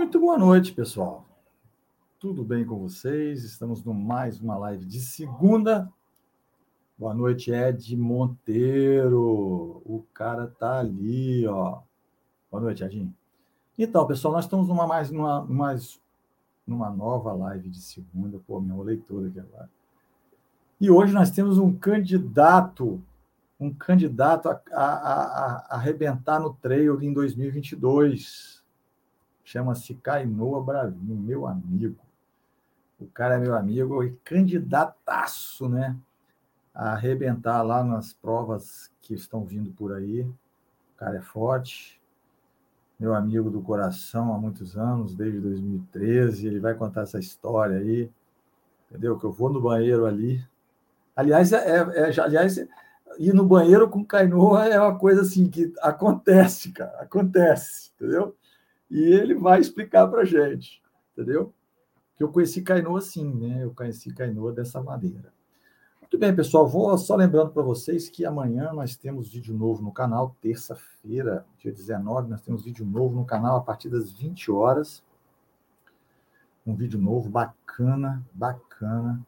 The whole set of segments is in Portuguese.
Muito boa noite, pessoal. Tudo bem com vocês? Estamos no mais uma live de segunda. Boa noite, Ed Monteiro. O cara tá ali, ó. Boa noite, Edinho. Então, pessoal, nós estamos numa mais numa, mais numa nova live de segunda. Pô, minha leitura aqui agora. E hoje nós temos um candidato, um candidato a, a, a, a arrebentar no trail em 2022 chama-se Cainoa Bravinho, meu amigo. O cara é meu amigo e candidataço, né? A arrebentar lá nas provas que estão vindo por aí. O cara é forte, meu amigo do coração há muitos anos, desde 2013. Ele vai contar essa história aí, entendeu? Que eu vou no banheiro ali. Aliás, é, é, é aliás, ir no banheiro com Cainoa é uma coisa assim que acontece, cara, acontece, entendeu? E ele vai explicar para a gente, entendeu? Que eu conheci Cainoa assim, né? Eu conheci Cainoa dessa maneira. Muito bem, pessoal. Vou só lembrando para vocês que amanhã nós temos vídeo novo no canal, terça-feira, dia 19, nós temos vídeo novo no canal a partir das 20 horas. Um vídeo novo, bacana, bacana,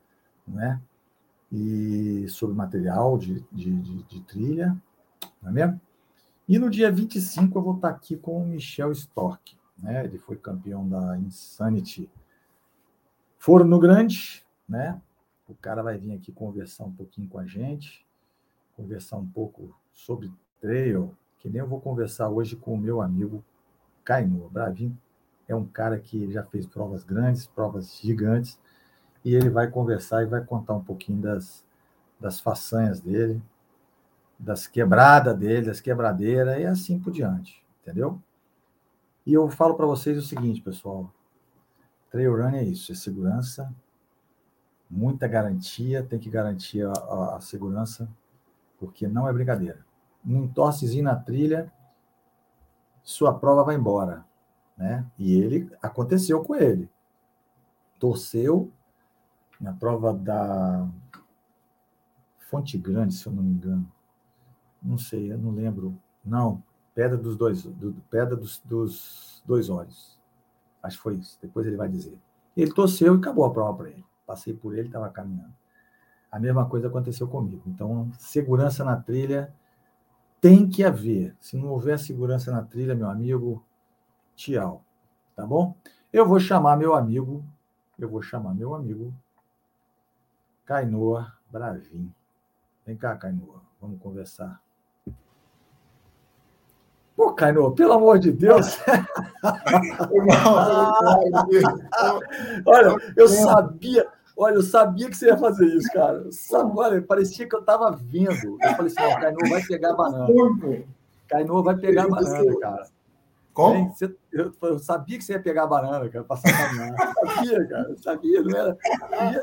né? E sobre material de, de, de, de trilha, não é mesmo? E no dia 25 eu vou estar aqui com o Michel Stork. Né? Ele foi campeão da Insanity Forno Grande. Né? O cara vai vir aqui conversar um pouquinho com a gente, conversar um pouco sobre trail, que nem eu vou conversar hoje com o meu amigo Caino. Bravinho é um cara que já fez provas grandes, provas gigantes, e ele vai conversar e vai contar um pouquinho das, das façanhas dele, das quebradas dele, das quebradeiras e assim por diante, entendeu? E eu falo para vocês o seguinte, pessoal: trail run é isso, é segurança, muita garantia, tem que garantir a, a, a segurança, porque não é brincadeira. Um torcezinho na trilha, sua prova vai embora, né? E ele aconteceu com ele. Torceu na prova da Fonte Grande, se eu não me engano não sei, eu não lembro. Não, Pedra dos Dois, do, Pedra dos, dos Dois Olhos. Acho que foi isso. Depois ele vai dizer. Ele torceu e acabou a prova para ele. Passei por ele, estava caminhando. A mesma coisa aconteceu comigo. Então, segurança na trilha tem que haver. Se não houver segurança na trilha, meu amigo, tchau. Tá bom? Eu vou chamar meu amigo, eu vou chamar meu amigo Cainoa Bravin. Vem cá, Cainoa, vamos conversar. Pô, Caino, pelo amor de Deus. olha, eu sabia, olha, eu sabia que você ia fazer isso, cara. Sabe, olha, parecia que eu estava vendo. Eu falei assim, ó, Caino vai pegar banana. Caino vai pegar banana, cara. Como? Você, eu, eu, sabia que você ia pegar a banana, cara, passar a banana. Eu sabia, cara, eu sabia, não era.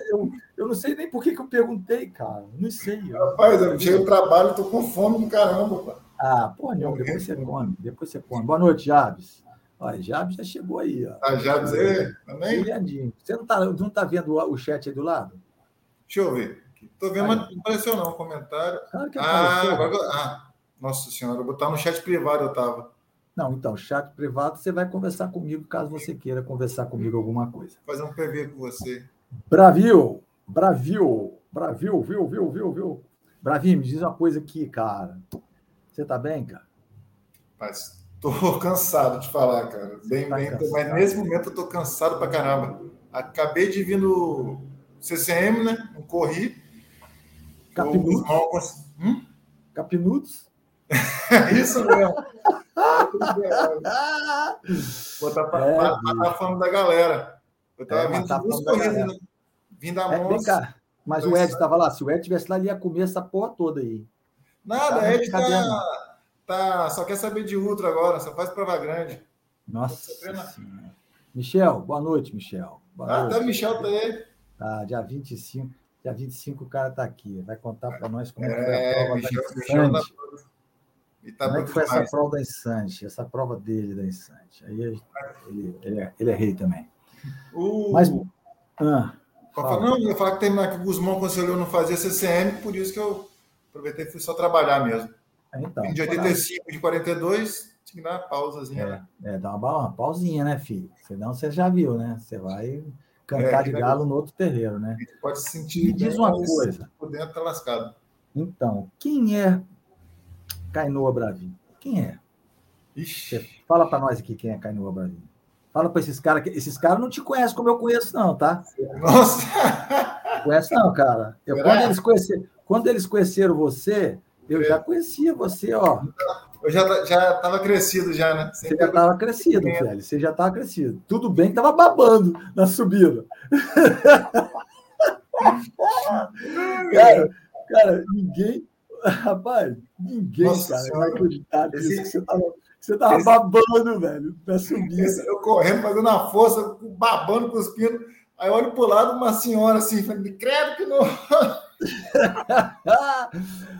Eu, eu não sei nem por que, que eu perguntei, cara. Não sei. Rapaz, eu cheguei do trabalho, tô com fome do caramba, pá. Ah, porra, não, depois você come, depois você come. Boa noite, Jabes. Olha, Jabes já chegou aí, ó. Ah, Jabes é? Também? Você não tá, não tá vendo o chat aí do lado? Deixa eu ver. Tô vendo, mas não apareceu não, comentário. Claro que ah, agora, ah, nossa senhora, eu vou botar no chat privado, eu tava. Não, então, chat privado, você vai conversar comigo caso você queira conversar comigo alguma coisa. Fazer um PV com você. Bravio, Bravio, Bravio, viu, viu, viu, viu. Bravinho, me diz uma coisa aqui, cara. Você tá bem, cara? Mas tô cansado de falar, cara. Bem, tá bem, mas nesse momento eu tô cansado pra caramba. Acabei de vir no CCM, né? Um corri. Capinudos? Hum? Capinudos? Isso mesmo. Botar pra, é, pra, pra, falando da galera. Eu tava é, vindo duas corridas, né? Vindo da é, Monza. Mas o Ed estava lá. Se o Ed estivesse lá, ele ia comer essa porra toda aí. Nada, tá ele tá, tá, só quer saber de ultra agora, só faz prova grande. Nossa. Michel, boa noite, Michel. Boa ah, noite. tá, Michel tá aí. Tá, dia 25. Dia 25 o cara tá aqui. Vai contar para nós como é, foi a é, prova Michel, da Michel tá... Tá como é que foi essa prova da Insante? Essa prova dele da Insante. Aí ele, ele, é, ele é rei também. Uh, Mas. Ah, não, eu ia falar que tem que o Guzmão Conselheiro não fazia CCM, por isso que eu Aproveitei e fui só trabalhar mesmo. Então, de 85 de 42, tinha que dar uma pausazinha. É, né? é dá uma, uma pausinha, né, filho? Senão você já viu, né? Você vai cantar é, de galo no outro terreiro, né? Pode se sentir. Me diz uma coisa. Por dentro tá lascado. Então, quem é Cainoa Bravinho? Quem é? Ixi. Você fala para nós aqui quem é Cainoa Bravinho. Fala para esses caras que esses caras não te conhecem como eu conheço, não, tá? Nossa! Conhece não, cara. Eu, quando, eles conheceram, quando eles conheceram você, eu já conhecia você, ó. Eu já já estava crescido já, né? Você já estava crescido, velho. Você já estava crescido. Tudo bem que estava babando na subida. cara, cara, ninguém, rapaz, ninguém, Nossa, cara, vai acreditar nisso que você estava você tava esse, babando, velho, na subida. Esse, eu correndo, fazendo a força, babando, cuspindo. Aí eu olho pro lado, uma senhora assim, falando, credo que não.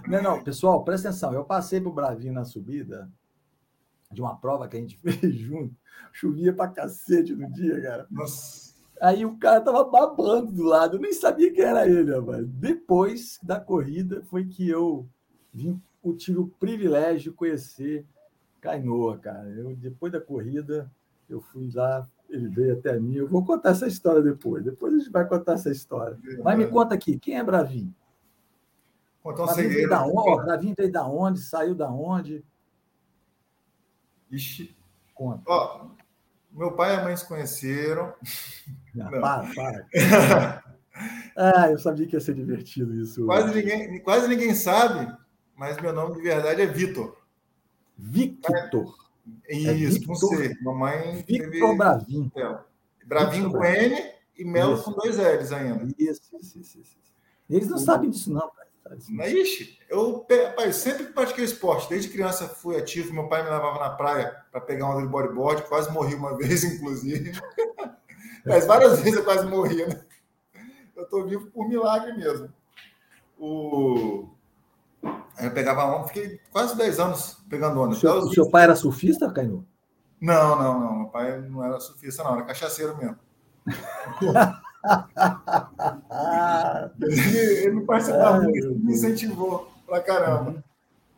não, não, pessoal, presta atenção. Eu passei pro Bravinho na subida de uma prova que a gente fez junto. Chovia pra cacete no dia, cara. Nossa. Aí o cara tava babando do lado, eu nem sabia quem era ele, rapaz. Depois da corrida foi que eu vim, eu tive o privilégio de conhecer Cainoa, cara. Eu, depois da corrida, eu fui lá, ele veio até mim. Eu vou contar essa história depois. Depois a gente vai contar essa história. Mas me conta aqui, quem é Bravinho? Conta um Bravinho veio da onde? Bravinho veio da onde? Saiu da onde? Ixi. Conta. Ó, meu pai e a mãe se conheceram. Não, Não. Para, para. ah, eu sabia que ia ser divertido isso. Quase ninguém, quase ninguém sabe, mas meu nome de verdade é Vitor. Victor. É, isso, é com C. Mamãe Victor teve... Bravinho. Bravinho com N e Melo isso. com dois L's ainda. Isso, isso, isso. isso. Eles não o... sabem disso, não, pai. Ixi, eu pai, sempre pratiquei esporte. Desde criança fui ativo. Meu pai me levava na praia para pegar onda de bodyboard. Quase morri uma vez, inclusive. Mas várias vezes eu quase morri, né? Eu estou vivo por milagre mesmo. O... Eu pegava onda, fiquei quase 10 anos pegando onda. O seu, o seu pai era surfista, Caio? Não, não, não. Meu pai não era surfista, não, era cachaceiro mesmo. ele, ele não participava muito, me incentivou pra caramba.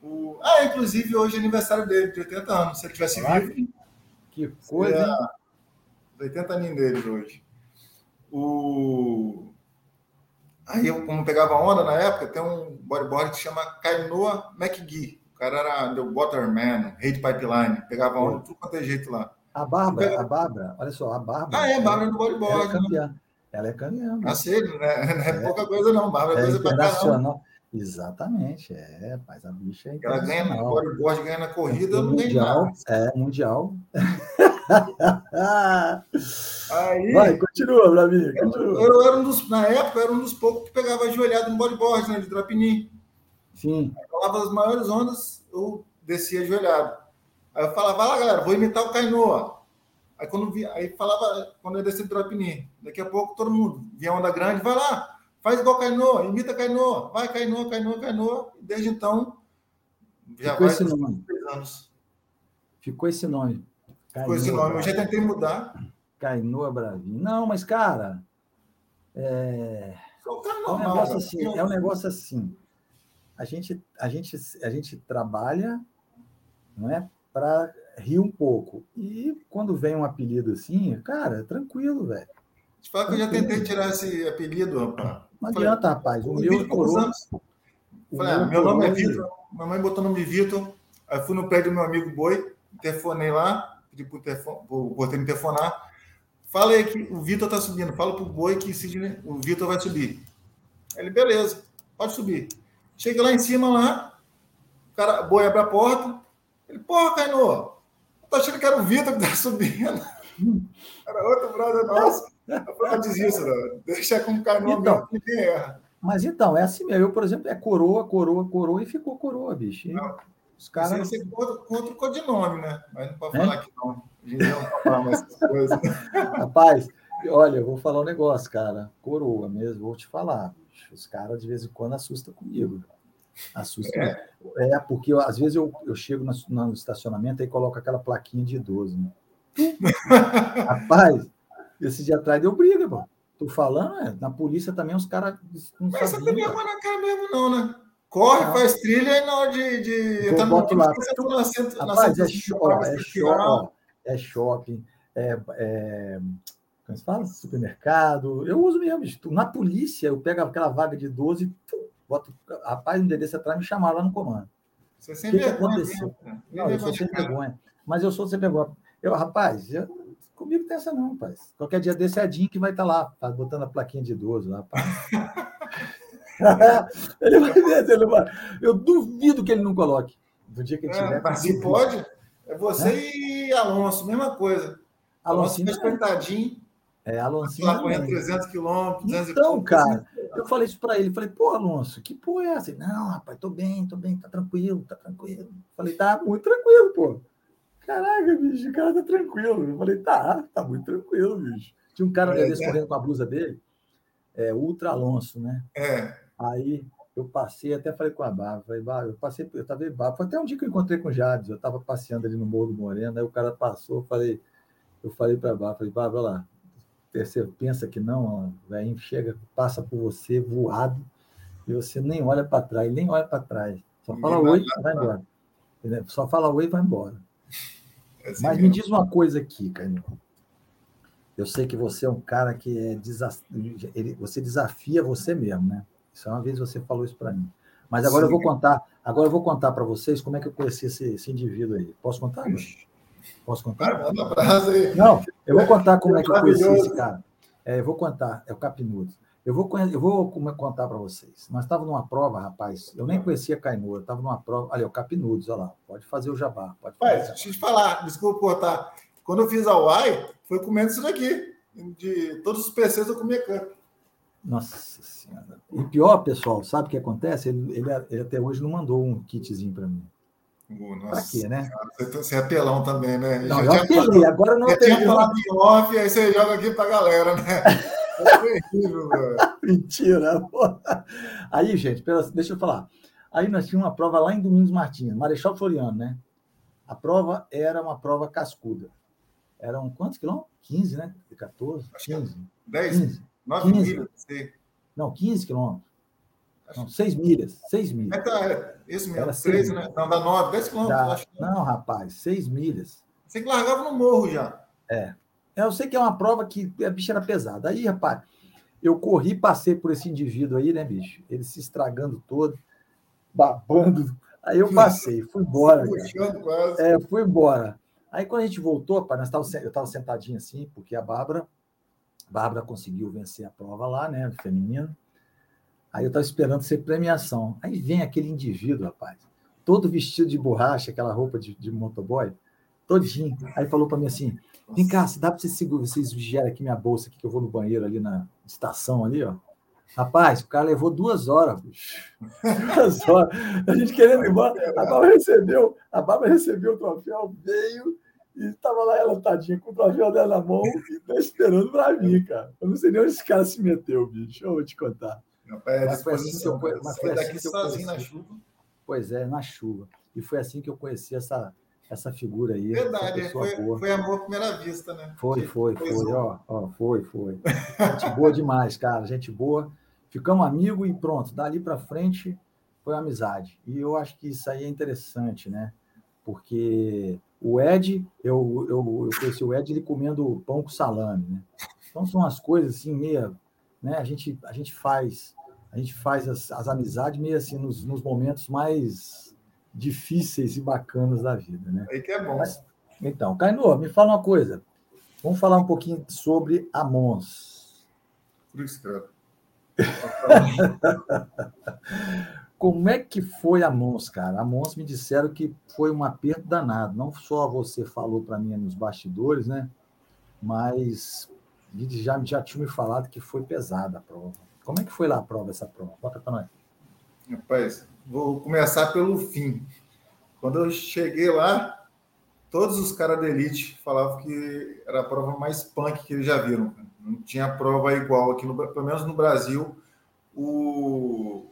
O... Ah, inclusive hoje é aniversário dele, de 80 anos. Se ele tivesse vivo. Que coisa. 80 aninhos dele hoje. O... Aí eu, como pegava onda na época, tem um bodyboard que chama Kainoa McGee. O cara era The Waterman, Hate Pipeline, pegava onda de tudo quanto é jeito lá. A Bárbara, a Bárbara, olha só, a Bárbara. Ah, é, a Bárbara do bodyboard. Ela é campeã. Ela é campeã. Né? não é, é, pouca coisa não, Bárbara é, é coisa internacional. Exatamente, é, mas a bicha é Ela ganha no bodyboard, ganha na corrida, é, não ganha nada. É, mundial. Aí, Vai, continua, Bravinho. Continua. Eu, eu, era um dos, na época, era um dos poucos que pegava ajoelhado no bodyboard, né, de Drapini. Sim. Eu falava as maiores ondas, eu descia ajoelhado. Aí eu falava, vai lá, galera, vou imitar o Cainoa. Aí quando vi, aí falava, quando eu descia do Drapini, daqui a pouco todo mundo via onda grande, vai lá, faz igual Cainoa, imita Cainoa, vai Cainoa, Cainoa. E desde então, já Ficou vai esse nome. anos. Ficou esse nome. Ficou esse nome. Eu já tentei mudar. Cainoa Bravinho. Não, mas, cara. É, é um negócio assim. É um negócio assim. A gente, a gente, a gente trabalha não é, para rir um pouco. E quando vem um apelido assim, cara, é tranquilo, velho. Te que eu já tentei tirar esse apelido, rapaz. Não adianta, rapaz. O meu coroa. Falei, ah, meu nome é Vitor. Mamãe botou o nome de Vitor. Aí fui no prédio do meu amigo Boi, telefonei lá, pedi para o porteiro me telefonar. Fala aí que o Vitor está subindo. Fala para o boi que o Vitor vai subir. Ele, beleza, pode subir. Chega lá em cima, lá, o cara, boi abre a porta. Ele, porra, Cainô, tô achando que era o Vitor que tá subindo. Era outro brother nosso. Dizia isso, não. deixa com o Cainô então, ninguém erra. Mas então, é assim mesmo. Eu, por exemplo, é coroa, coroa, coroa e ficou coroa, bicho. Não, os caras. Você com outro codinome, né? Mas não pode é? falar que não. A gente não pode falar mais essas coisas. Rapaz, olha, eu vou falar um negócio, cara. Coroa mesmo, vou te falar. Os caras de vez em quando assustam comigo. Assusta. É, é porque eu, às vezes eu, eu chego no, no estacionamento e coloco aquela plaquinha de idoso. Né? Rapaz, esse dia atrás deu briga, pô. Tô falando, é, na polícia também os caras não Mas você tem vergonha na cara mesmo, não, né? Corre, ah. faz trilha e na hora de, de ônibus, você tá na, centro, Rapaz, na é, show, é, show, é shopping, é, é, como se fala? Supermercado. Eu uso mesmo. Na polícia, eu pego aquela vaga de 12, boto, rapaz, o endereço atrás me chamar lá no comando. Você sempre o que, que aconteceu? Não, eu sou sem vergonha. Mas eu sou sem vergonha. Eu, rapaz, eu, comigo tem essa não, rapaz. Qualquer dia desse é a Jim que vai estar tá lá, tá botando a plaquinha de idoso lá, ele vai ver, ele vai. Eu duvido que ele não coloque. Do dia que ele é, tiver. Mas se pode, é você é? e Alonso, mesma coisa. Alonso fez coitadinho. É, Alonso. Lá correndo 300 quilômetros, 200 Então, cara, eu falei isso para ele. Falei, pô, Alonso, que porra é essa? Não, rapaz, tô bem, tô bem, tá tranquilo, tá tranquilo. Falei, tá muito tranquilo, pô. Caraca, bicho, o cara tá tranquilo. Eu falei, tá, tá muito tranquilo, bicho. Tinha um cara é, desse é. correndo com a blusa dele, é, Ultra Alonso, né? É. Aí eu passei, até falei com a Bárbara, falei, Bárbara, eu passei, eu tava em Foi até um dia que eu encontrei com o Jades, eu tava passeando ali no Morro do Moreno, aí o cara passou, eu falei, eu falei para a Bárbara, falei, Bárbara, lá, você pensa que não, o velhinho chega, passa por você voado, e você nem olha para trás, nem olha para trás. Só fala oi e vai embora. Só fala oi e vai embora. É assim Mas mesmo. me diz uma coisa aqui, Carlinhos. Eu sei que você é um cara que é desaf... você desafia você mesmo, né? Isso é uma vez você falou isso para mim. Mas agora Sim. eu vou contar, agora eu vou contar para vocês como é que eu conheci esse, esse indivíduo aí. Posso contar? Posso contar? Manda aí. Não, eu vou contar como é que eu conheci esse cara. É, eu vou contar, é o Capinudo. Eu vou, eu vou contar para vocês. Nós estávamos numa prova, rapaz. Eu nem conhecia Cainua, eu estava numa prova. Ali, o Capinudos, olha lá. Pode fazer o jabá. Pode fazer Mas, deixa eu te falar, desculpa cortar. Quando eu fiz a UAI, foi comendo isso daqui. De todos os PCs eu comia cup. Nossa Senhora. E pior, pessoal, sabe o que acontece? Ele, ele, ele até hoje não mandou um kitzinho para mim. Nossa, pra quê, né? Você é apelão também, né? Não, eu apelei, agora não apelei. tinha falado em off, aí você joga aqui pra galera, né? Terrível, Mentira. Aí, gente, deixa eu falar. Aí nós tínhamos uma prova lá em Domingos Martins, Marechal Floriano, né? A prova era uma prova cascuda. Eram quantos quilômetros? 15, né? 14? 15. 10? 15. 9 15. milhas, Não, 15 quilômetros. Não, 6 milhas. 6 milhas. É, tá, é, isso mesmo. Era 13, né? Não, dá 9, 10 quilômetros. Dá, não, rapaz, 6 milhas. Você que largava no morro já. É. Eu sei que é uma prova que a bicha era pesada. Aí, rapaz, eu corri, passei por esse indivíduo aí, né, bicho? Ele se estragando todo, babando. Aí eu passei, fui embora. Puxando quase. É, fui embora. Aí quando a gente voltou, rapaz, nós eu estava sentadinho assim, porque a Bárbara, Bárbara conseguiu vencer a prova lá, né, feminino. Aí eu estava esperando ser premiação. Aí vem aquele indivíduo, rapaz, todo vestido de borracha, aquela roupa de, de motoboy, todinho. Aí falou para mim assim: Vem cá, se dá para vocês, vocês vigiarem aqui minha bolsa, aqui, que eu vou no banheiro ali na estação ali, ó. Rapaz, o cara levou duas horas, bicho. Duas horas. A gente querendo ir embora. A Bárbara recebeu, a Bárbara recebeu o troféu, veio e estava lá ela, tadinha, com o troféu dela na mão e tá esperando para mim, cara. Eu não sei nem onde esse cara se meteu, bicho. Eu vou te contar. Rapaz, mas foi assim que eu, mas foi assim que eu conheci. na chuva. Pois é, na chuva. E foi assim que eu conheci essa, essa figura aí. Verdade, foi, boa. foi amor à primeira vista, né? Foi, foi, foi, foi ó, ó, foi, foi. Gente boa demais, cara, gente boa. Ficamos amigos e pronto, dali para frente foi amizade. E eu acho que isso aí é interessante, né? Porque o Ed, eu, eu, eu conheci o Ed ele comendo pão com salame, né? Então são as coisas assim, meia, né? A gente, a gente faz, a gente faz as, as amizades meio assim nos, nos momentos mais difíceis e bacanas da vida, né? Aí que é bom. Mas, então, Cainô, me fala uma coisa. Vamos falar um pouquinho sobre a Mons. Como é que foi a Mons, cara? A Mons me disseram que foi um aperto danado. Não só você falou para mim nos bastidores, né? Mas já, já tinha me falado que foi pesada a prova. Como é que foi lá a prova, essa prova? Bota para nós. Rapaz, vou começar pelo fim. Quando eu cheguei lá, todos os caras da elite falavam que era a prova mais punk que eles já viram. Não tinha prova igual aqui, no, pelo menos no Brasil. O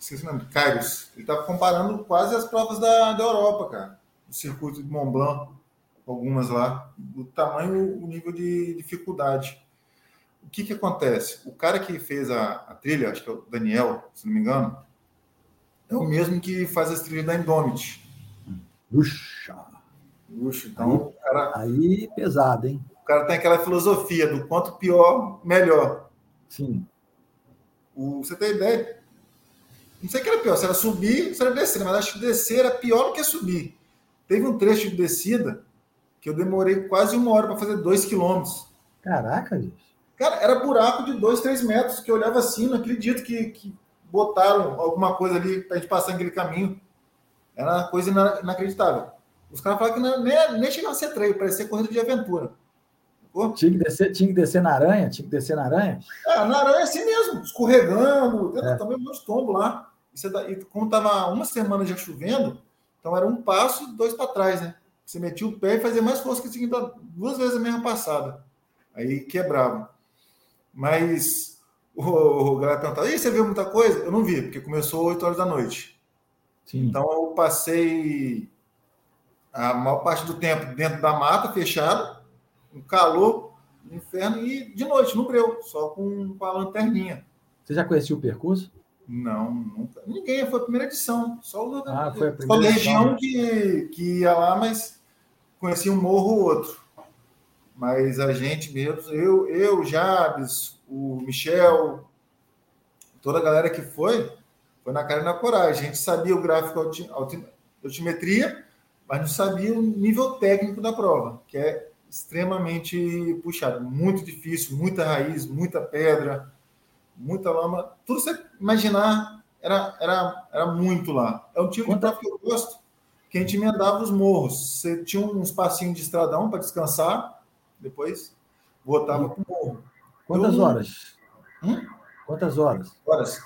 esqueci o nome, Kairos, ele estava comparando quase as provas da, da Europa, cara. O circuito de Mont Blanc, algumas lá, o tamanho, o nível de dificuldade. O que que acontece? O cara que fez a, a trilha, acho que é o Daniel, se não me engano, é o mesmo que faz as trilhas da Indomit. Puxa! Puxa, então aí, o cara. Aí pesado, hein? O cara tem aquela filosofia do quanto pior, melhor. Sim. O, você tem ideia? Não sei o que era pior, se era subir, se era descer, mas acho que descer era pior do que subir. Teve um trecho de descida que eu demorei quase uma hora para fazer dois quilômetros. Caraca, gente. Cara, era buraco de dois, três metros, que eu olhava assim, não acredito que, que botaram alguma coisa ali para a gente passar aquele caminho. Era uma coisa inacreditável. Os caras falaram que não, nem, nem chegava a ser treino, parecia corrida de aventura. Tinha que, descer, tinha que descer na aranha? Tinha que descer na aranha? É, na aranha é assim mesmo, escorregando, é. também um monte de tombo lá. E, você, e como estava uma semana já chovendo, então era um passo e dois para trás, né? Você metia o pé e fazia mais força que tinha duas vezes a mesma passada. Aí quebrava. Mas o, o galera perguntava, e você viu muita coisa? Eu não vi, porque começou 8 horas da noite. Sim. Então eu passei a maior parte do tempo dentro da mata, fechado, um calor, um inferno, e de noite, no breu, só com, com a lanterninha. Você já conhecia o percurso? Não, nunca. Ninguém, foi a primeira edição. Só o ah, foi a primeira só região que, que ia lá, mas conhecia um morro ou outro. Mas a gente mesmo, eu, eu, Jabes, o Michel, toda a galera que foi, foi na cara e na coragem. A gente sabia o gráfico alti, altimetria, mas não sabia o nível técnico da prova, que é extremamente puxado, muito difícil, muita raiz, muita pedra, muita lama, tudo você imaginar era, era, era muito lá. É um tipo de prova que eu gosto, que a gente emendava os morros. Você tinha uns passinhos de estradão para descansar, depois voltava para o morro. Quantas eu, horas? Hum? Quantas horas? Horas.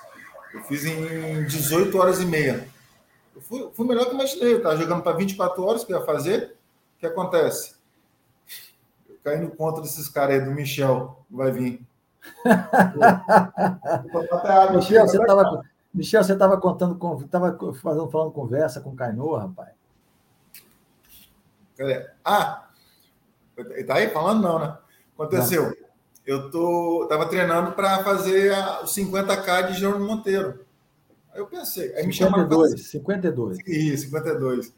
Eu fiz em 18 horas e meia. Eu fui, fui melhor que imaginei. Eu estava jogando para 24 horas que eu ia fazer. O que acontece? Eu caí no conto desses caras aí, do Michel, vai vir. Michel, você estava Michel, você estava contando, estava fazendo, falando conversa com o Cainô, rapaz. Ah, tá aí falando não, né? Aconteceu. Não. Eu tô, tava treinando para fazer os 50k de João Monteiro. Aí eu pensei, aí 52, me chamaram 52. Isso, 52.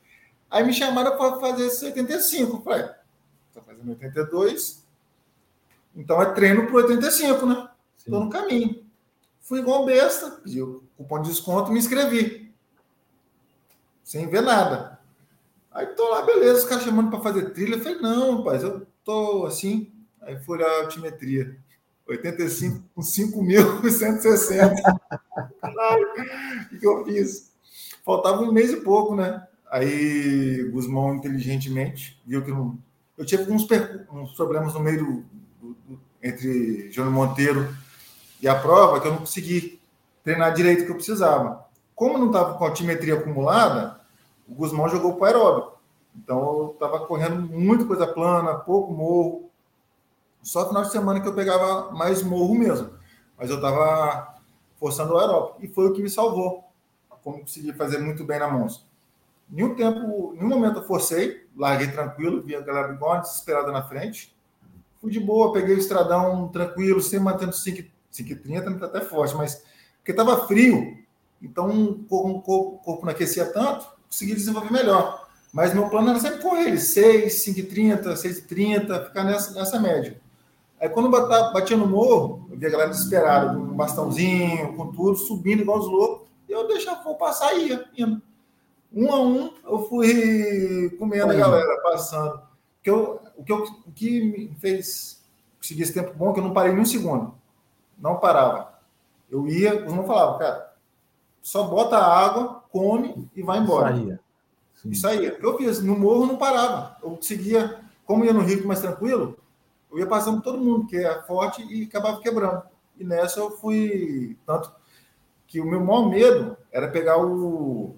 Aí me chamaram para fazer esses 85. Falei, tá fazendo 82, então é treino para 85, né? Estou no caminho. Fui igual besta, pedi o cupom de desconto me inscrevi. Sem ver nada. Aí tô lá, beleza, os caras chamando para fazer trilha. Eu falei, não, rapaz, eu tô assim. Aí fui olhar a altimetria. 85 com 5.160. Caralho, o que eu fiz? Faltava um mês e pouco, né? Aí Guzmão, inteligentemente, viu que não. Eu tive uns, uns problemas no meio do, entre João Monteiro e a prova que eu não consegui treinar direito que eu precisava. Como não estava com altimetria acumulada, o Guzmão jogou para aeróbico. Então eu estava correndo muito coisa plana, pouco morro. Só final de semana que eu pegava mais morro mesmo. Mas eu estava forçando o aeróbico. E foi o que me salvou. Como consegui fazer muito bem na monstro. Nenhum tempo, nenhum momento eu forcei, larguei tranquilo, vi a galera bigode desesperada na frente fui de boa, peguei o estradão tranquilo, sem mantendo 5,30, tá até forte, mas porque estava frio, então o corpo não aquecia tanto, consegui desenvolver melhor. Mas meu plano era sempre correr ele, 6, 5,30, 6,30, ficar nessa, nessa média. Aí quando batia, batia no morro, eu via a galera desesperada, com um bastãozinho, com tudo, subindo igual os loucos, e eu deixava vou passar ia, indo. Um a um, eu fui comendo a galera, passando. Que eu, o, que eu, o que me fez conseguir esse tempo bom é que eu não parei nem um segundo. Não parava. Eu ia, os não falavam, cara, só bota a água, come e vai embora. Saía. Sim. E saía. Eu fiz, no morro não parava. Eu conseguia, como ia no rio mais tranquilo, eu ia passando todo mundo, que é forte, e acabava quebrando. E nessa eu fui. Tanto que o meu maior medo era pegar o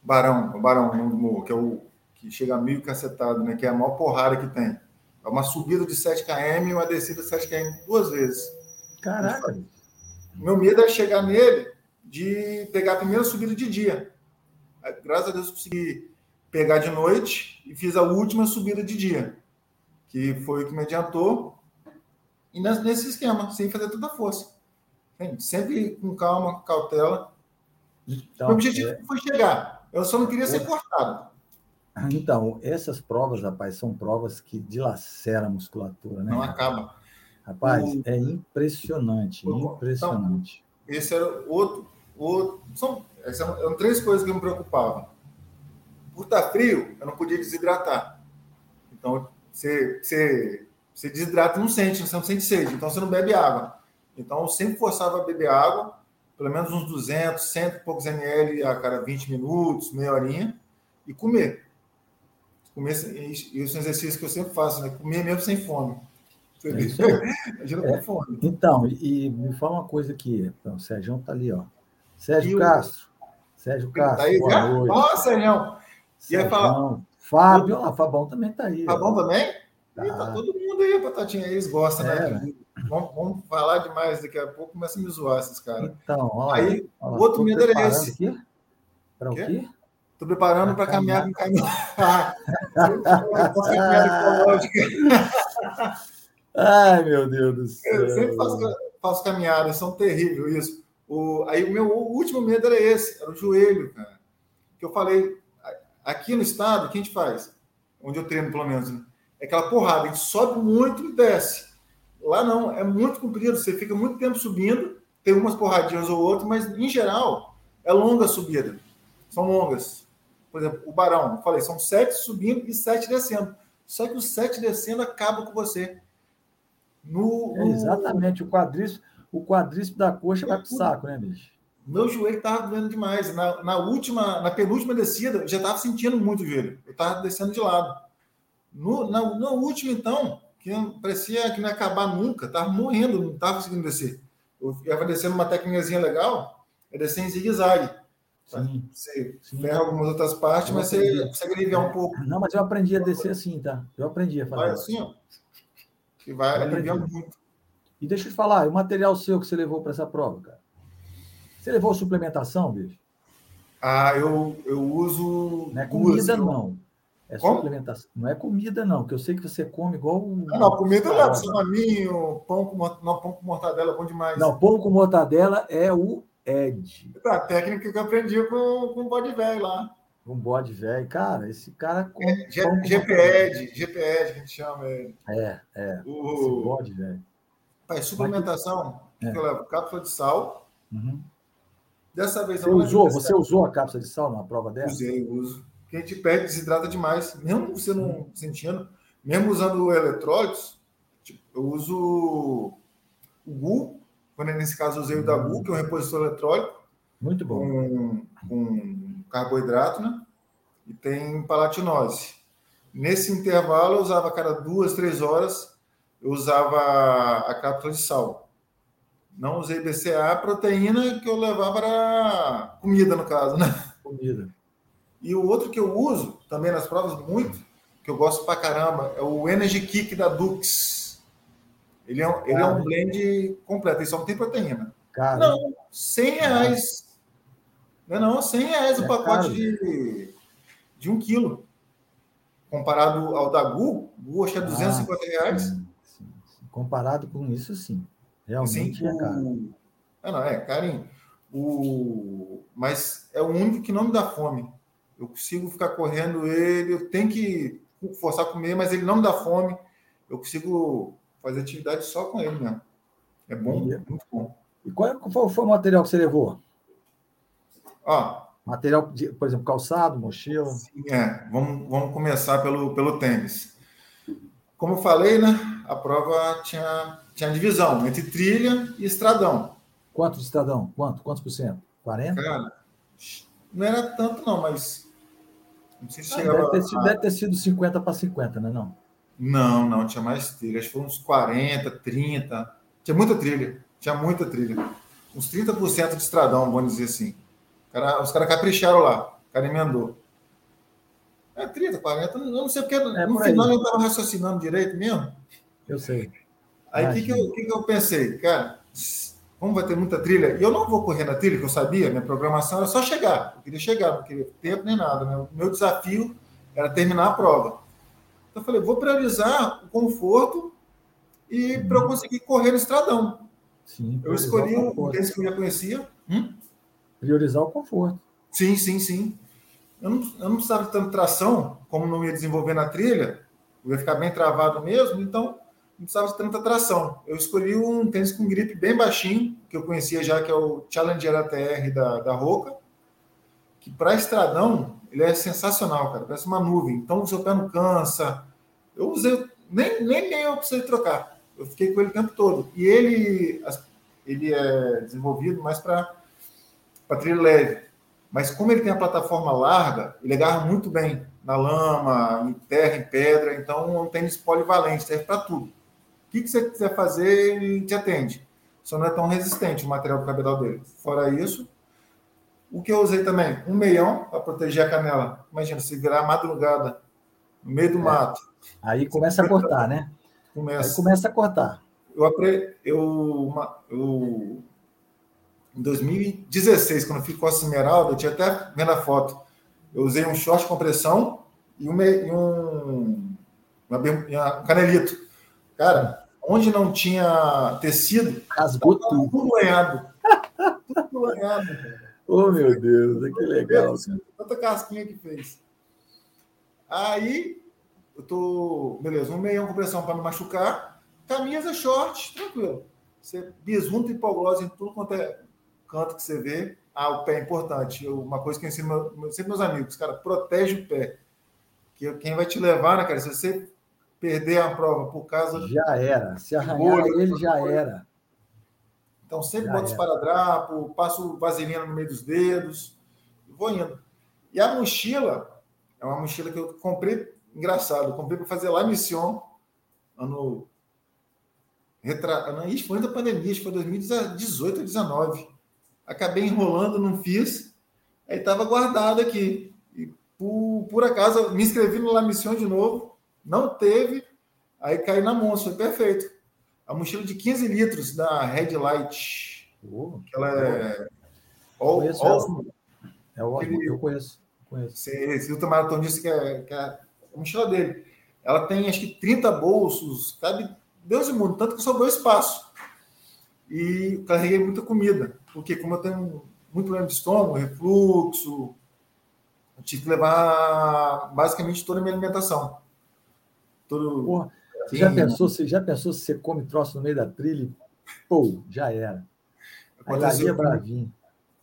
Barão, o Barão no morro, que é o que chega a mil cacetado, né? Que é a maior porrada que tem. É uma subida de 7 km e uma descida de 7 km duas vezes. Caraca! Meu medo é chegar nele de pegar a primeira subida de dia. Graças a Deus consegui pegar de noite e fiz a última subida de dia, que foi o que me adiantou. E nesse esquema, sem fazer toda a força. Sempre com calma, cautela. Então, o objetivo é... foi chegar. Eu só não queria ser cortado. Então, essas provas, rapaz, são provas que dilaceram a musculatura, né? Não acaba. Rapaz, o... é impressionante, o... impressionante. Então, esse era outro, são, são três coisas que me preocupavam. Por estar frio, eu não podia desidratar. Então, você, você, você desidrata e não sente, você não sente sede, então você não bebe água. Então, eu sempre forçava a beber água, pelo menos uns 200, 100 e poucos ml a cada 20 minutos, meia horinha, e comer. Comer, isso é um exercício que eu sempre faço, né? Comer mesmo sem fome. É é, fome. Então, e, e, me fala uma coisa aqui. Então, o Sérgio está ali, ó. Sérgio e Castro. O... Sérgio Castro. Tá aí, boa noite. Ó, Sérgio. Ia falar. Fábio, ó, Fabão também está aí. Fabão ó. também? Tá. tá todo mundo aí, Batatinha. Eles gostam, né? é, né? Vamos, vamos, falar demais daqui a pouco, começa a me zoar esses caras. Então, ó, aí, o outro medo era esse. Para o quê? Estou preparando para caminhar com caminhar. Ai, meu Deus do céu. Eu sempre faço, faço caminhadas, são terríveis isso. O, aí o meu último medo era esse, era o joelho, cara. Que eu falei, aqui no estado, o que a gente faz? Onde eu treino, pelo menos, né? é aquela porrada, a gente sobe muito e desce. Lá não, é muito comprido, você fica muito tempo subindo, tem umas porradinhas ou outras, mas em geral é longa a subida. São longas. Por exemplo, o Barão, eu falei, são sete subindo e sete descendo. Só que os sete descendo acaba com você. No, no... É exatamente, o quadríceps, o quadríceps da coxa vai pro saco, né, bicho? Meu joelho estava doendo demais. Na, na, última, na penúltima descida, eu já estava sentindo muito o joelho. Eu estava descendo de lado. No, na, na última, então, que parecia que não ia acabar nunca, estava morrendo, não estava conseguindo descer. Eu ia descendo uma técnica legal, é descer em zigue-zague. Sim, você sim. ferra algumas outras partes, eu mas você consegue aliviar um pouco. Não, mas eu aprendi a descer assim, tá? Eu aprendi a fazer. Vai assim, ó. Que vai eu aliviar aprendi. muito. E deixa eu te falar, o material seu que você levou para essa prova, cara? Você levou suplementação, bicho? Ah, eu, eu uso. Não é comida, duas, não. É Como? suplementação. Não é comida, não, que eu sei que você come igual. Não, não comida é salaminho, pão com, não, pão com mortadela, bom demais. Não, pão com mortadela é o Ed. A técnica que eu aprendi com, com o bode velho lá. Com o bode velho. Cara, esse cara. É, GPED, GPED, que a gente chama ele. É, é. O... Esse bode velho. Suplementação, que é. eu levo cápsula de sal. Uhum. Dessa vez você usou, você usou a cápsula de sal na prova dela? Usei, uso que a gente perde, desidrata demais, mesmo você não sentindo, mesmo usando eletrólitos, tipo, eu uso o GU, quando é nesse caso usei o da GU, que é um repositor eletrólito. Muito bom. Com, com carboidrato, né? E tem palatinose. Nesse intervalo, eu usava a cada duas, três horas, eu usava a cápsula de sal. Não usei BCA, proteína que eu levava para comida, no caso, né? Comida. E o outro que eu uso também nas provas muito, que eu gosto pra caramba, é o Energy Kick da Dux. Ele é, um, ele é um blend completo, ele só não tem proteína. Cara. Não, 100 reais. Não, é não, 100 reais é o pacote de, de um quilo. Comparado ao da Gu, Gu acho que é 250 ah, reais. Comparado com isso, sim. Realmente sim, é caro. É, não, é carinho. O... Mas é o único que não me dá fome. Eu consigo ficar correndo ele, eu tenho que forçar a comer, mas ele não me dá fome. Eu consigo fazer atividade só com ele mesmo. É bom, e, muito bom. E qual, é, qual foi o material que você levou? Ó, material, de, por exemplo, calçado, mochila? Sim, é. Vamos, vamos começar pelo, pelo tênis. Como eu falei, né? A prova tinha, tinha divisão entre trilha e estradão. Quanto de estradão? Quanto? Quantos por cento? 40? Cara, não era tanto, não, mas não sei se ah, chegava... deve, ter sido, deve ter sido 50 para 50, né? Não? Não, não, tinha mais trilha. Acho que foi uns 40, 30. Tinha muita trilha. Tinha muita trilha. Uns 30% de estradão, vamos dizer assim. Cara, os caras capricharam lá. O cara emendou. É 30, 40, eu não sei porque é no final eu estava raciocinando direito mesmo. Eu sei. Aí o que, que, eu, que, que eu pensei? Cara, como vai ter muita trilha, e eu não vou correr na trilha, que eu sabia, minha programação era só chegar. Eu queria chegar, não queria tempo nem nada. Né? O meu desafio era terminar a prova. Então eu falei, vou priorizar o conforto e para eu conseguir correr no estradão. Sim, eu escolhi o tênis que eu já conhecia. Hum? Priorizar o conforto. Sim, sim, sim. Eu não, eu não precisava de tanta tração, como não ia desenvolver na trilha, eu ia ficar bem travado mesmo, então não precisava de tanta tração. Eu escolhi um tênis com gripe bem baixinho, que eu conhecia já, que é o Challenger ATR da, da Roca, que para estradão ele é sensacional, cara, parece uma nuvem. Então o seu pé não cansa. Eu usei, nem, nem, nem eu precisei trocar. Eu fiquei com ele o tempo todo. E ele, ele é desenvolvido mais para trilha leve. Mas como ele tem a plataforma larga, ele agarra muito bem na lama, em terra, em pedra. Então é um tênis polivalente, serve para tudo. O que, que você quiser fazer, ele te atende. Só não é tão resistente o material do cabedal dele. Fora isso, o que eu usei também? Um meião para proteger a canela. Imagina, se virar madrugada, no meio do é. mato. Aí começa a cortar, né? Começa. Aí começa a cortar. Eu, eu, eu em 2016, quando ficou a Esmeralda, eu tinha até vendo a foto. Eu usei um short compressão e um, e um, uma, um canelito. Cara, onde não tinha tecido, rasgou tudo. Tudo lanhado. tudo lanhado. Oh, meu Deus, que legal. Tanta casquinha que fez. Aí, eu tô. Beleza, um meião compressão para não machucar. Camisa, short, tranquilo. Você bisunta hipoglose em tudo quanto é canto que você vê. Ah, o pé é importante. Eu, uma coisa que eu ensino sempre meus amigos, cara, protege o pé. Que quem vai te levar, né, cara? Se você perder a prova por causa. Já era. Se arranhar ele, já era. Então, sempre já bota os paradrapo, passo vaselina no meio dos dedos, e vou indo. E a mochila, é uma mochila que eu comprei, engraçado, eu comprei para fazer lá mission, ano. Retra... Isso foi da pandemia, acho que foi 2018 ou 2019 acabei enrolando, não fiz, aí estava guardado aqui. E por, por acaso me inscrevi no La Mission de novo, não teve, aí caí na monça, foi perfeito. A mochila de 15 litros da Red Light. Oh, ela é. All, conheço all, é o aquele, eu conheço. conheço. Esse, esse ultramaratonista que é, que é a mochila dele. Ela tem acho que 30 bolsos, cabe Deus e mundo, tanto que sobrou espaço. E carreguei muita comida porque como eu tenho muito problema de estômago, refluxo, eu tive que levar basicamente toda a minha alimentação. Todo... Porra, você já pensou, você já pensou se você come troço no meio da trilha? Pô, já era. Aí é bravinho.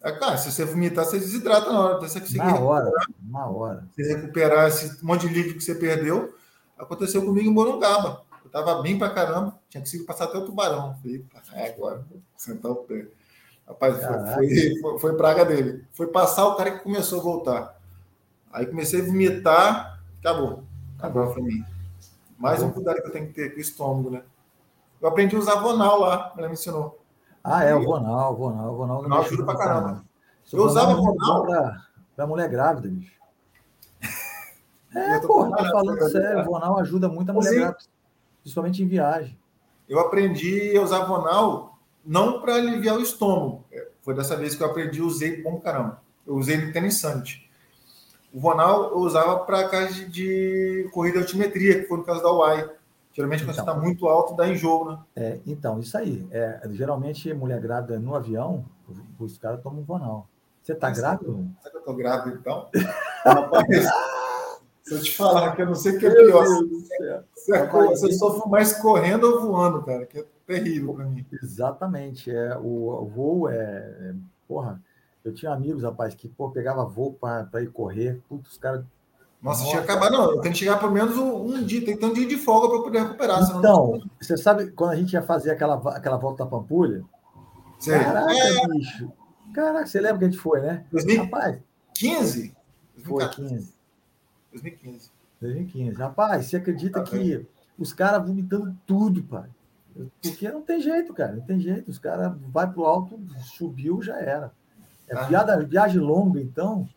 É, cara, se você vomitar, você desidrata na hora. Você na hora, na hora. Você recuperar esse monte de líquido que você perdeu. Aconteceu comigo em Morungaba. Eu tava bem pra caramba, tinha conseguido passar até o tubarão. Falei, é agora, sentar o pé. Rapaz, foi, foi, foi, praga dele. Foi passar o cara que começou a voltar. Aí comecei a vomitar, acabou. Acabou para mim. Mais um cuidado que eu tenho que ter com o estômago, né? Eu aprendi a usar Vonal lá, ela me ensinou. Ah, é, o Vonal, o Vonal, o Vonal. Vonal ajuda pra caramba. Eu usava Vonal. Pra, pra mulher grávida, bicho. É, pô, tô falando sério, o Vonal ajuda muito a mulher grávida, principalmente em viagem. Eu aprendi a usar Vonal não para aliviar o estômago. É, foi dessa vez que eu aprendi, usei bom caramba. Eu usei no tênis O Vonal eu usava para casa de, de, corrida de altimetria, que foi no caso da UAI. Geralmente, quando então, você está muito alto, dá enjoo, né? É, então, isso aí. É, geralmente, mulher grávida no avião, os caras tomam Vonal. Você está grávido? Será que eu estou grávido, então? Rapaz, se eu te falar que eu não sei o que é pior. Você, você sofre mais correndo ou voando, cara, que é terrível para mim. Exatamente. É, o, o voo é, é, Porra, eu tinha amigos, rapaz, que pô, pegava voo para ir correr. Putz, os caras. Nossa, tinha que acabar, não. Tem que chegar pelo menos um, um, dia, tem que ter um dia de folga para poder recuperar. Então, você sabe, quando a gente ia fazer aquela, aquela volta da Pampulha? Caraca, é... bicho. Caraca, você lembra que a gente foi, né? 2015? Foi 15. 2015. 2015. Rapaz, você acredita tá que os caras vomitando tudo, pai? Porque não tem jeito, cara, não tem jeito. Os caras vai pro alto, subiu, já era. É ah. viagem, viagem longa, então,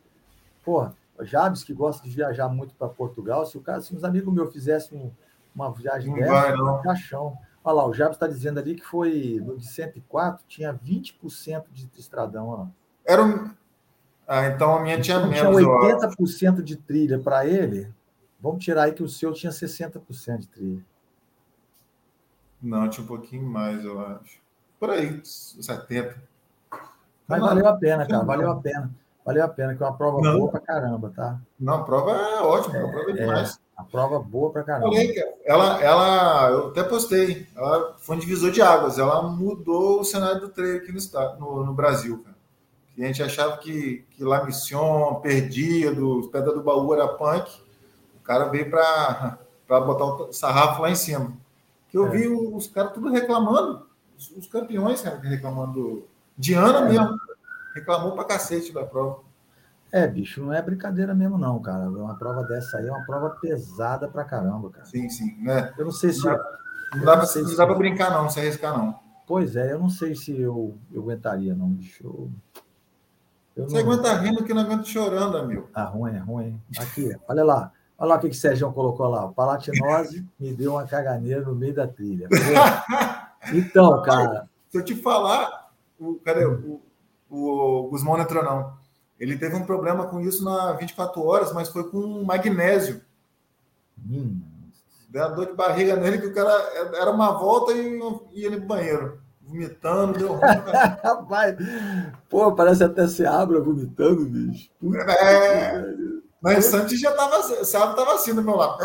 pô, Jabes que gosta de viajar muito para Portugal, se o cara, se uns amigos meus fizessem uma viagem não dessa, vai, não. caixão. Olha lá, o Jabes está dizendo ali que foi no de 104, tinha 20% de estradão. Era um... Ah, então a minha tinha então, menos. Tinha 80% de trilha para ele. Vamos tirar aí que o seu tinha 60% de trilha. Não, tinha um pouquinho mais, eu acho. Por aí, 70. Mas não, valeu a pena, cara, valeu a pena. Valeu a pena, que é uma prova não. boa pra caramba, tá? Não, a prova é ótima, é, a prova é, é demais. É, a prova boa pra caramba. Ela, ela, eu até postei, ela foi um divisor de águas, ela mudou o cenário do treino aqui no, estado, no, no Brasil, cara. a gente achava que, que La Mission, perdia, do Pedra do Baú era punk, o cara veio para botar o sarrafo lá em cima. Que eu é. vi os caras tudo reclamando, os, os campeões, cara, reclamando. Diana mesmo, reclamou pra cacete da prova. É, bicho, não é brincadeira mesmo, não, cara. Uma prova dessa aí é uma prova pesada pra caramba, cara. Sim, sim. Né? Eu não sei se. Não dá, não dá, pra, não dá pra brincar, não, se arriscar, não. Pois é, eu não sei se eu, eu aguentaria, não, bicho. Eu, eu Você não... aguenta rindo que não aguenta chorando, amigo. Ah, ruim, é ruim. Aqui, olha lá. Olha lá o que, que o Sérgio colocou lá. Palatinose me deu uma caganeira no meio da trilha. então, cara. Se eu te falar, o, cadê? O, o Guzmão não entrou, não. Ele teve um problema com isso na 24 horas, mas foi com magnésio. Hum. Deu dor de barriga nele que o cara era uma volta e ia no banheiro. Vomitando, deu ruim. Rapaz, pô, parece até se abra vomitando, bicho. Puta é. Mas Santos já estava, sábado estava assim do meu lado.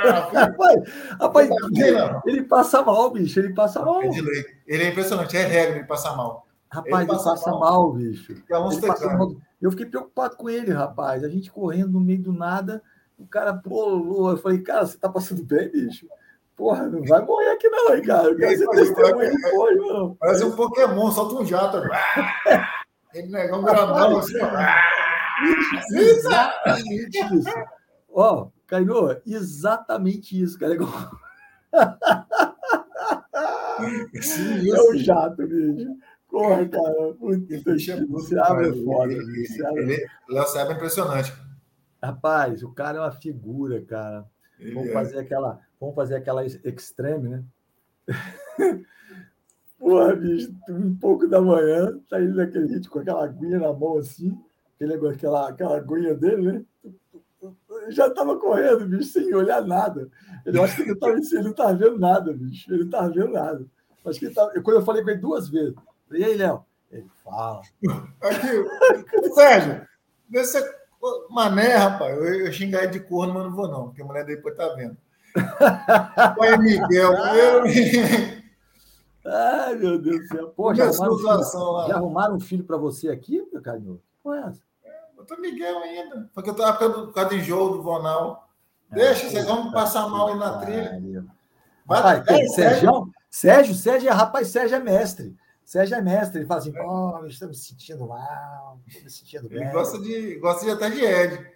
Rapaz, rapaz ele, ele, passa mal, bicho. Ele passa mal. Ele é impressionante, é regra ele passa mal. Rapaz, ele passa, ele passa mal. mal, bicho. Passa mal. Eu fiquei preocupado com ele, rapaz. A gente correndo no meio do nada, o cara pulou. Eu falei, cara, você tá passando bem, bicho? Porra, não vai morrer aqui não, hein, cara. Você testemunha foi, mano. Parece um Pokémon, solta um jato. Ele negão um grandão assim, Exatamente isso. Ó, Caio, exatamente isso, cara. Sim, é o jato, bicho. Porra, cara. Puta, você abre foda. Ele, Léo Seba é impressionante. Rapaz, o cara é uma figura, cara. Ele vamos é. fazer aquela, vamos fazer aquela extreme, né? Porra, bicho, um pouco da manhã, tá indo naquele ritmo com aquela aguinha na mão assim aquele, aquela, aquela aguinha dele, né? Já estava correndo, bicho, sem olhar nada. Ele acho que ele estava ele não estava vendo nada, bicho. Ele não estava vendo nada. Acho que ele tava, quando eu falei com ele duas vezes, falei, e aí, Léo? Ele fala. Aqui, Sérgio, desse mané, rapaz, eu, eu xingar de corno, mas não vou, não, porque a mulher depois tá vendo. Pai Miguel, eu. Ai, meu Deus do céu. Pô, já arrumaram, um filho, já arrumaram um filho para você aqui, meu carinho? Qual é essa? Eu tô Miguel ainda. Porque eu tava por causa do enjoo do Vonal. Deixa, vocês vão passar mal aí na trilha. Rapaz, é, Sérgio, Sérgio, Sérgio, é, rapaz, Sérgio é mestre. Sérgio é mestre, ele fala assim, pô, oh, estou me sentindo mal, estou me sentindo bem. Ele gosta de, gosta de até de Ed.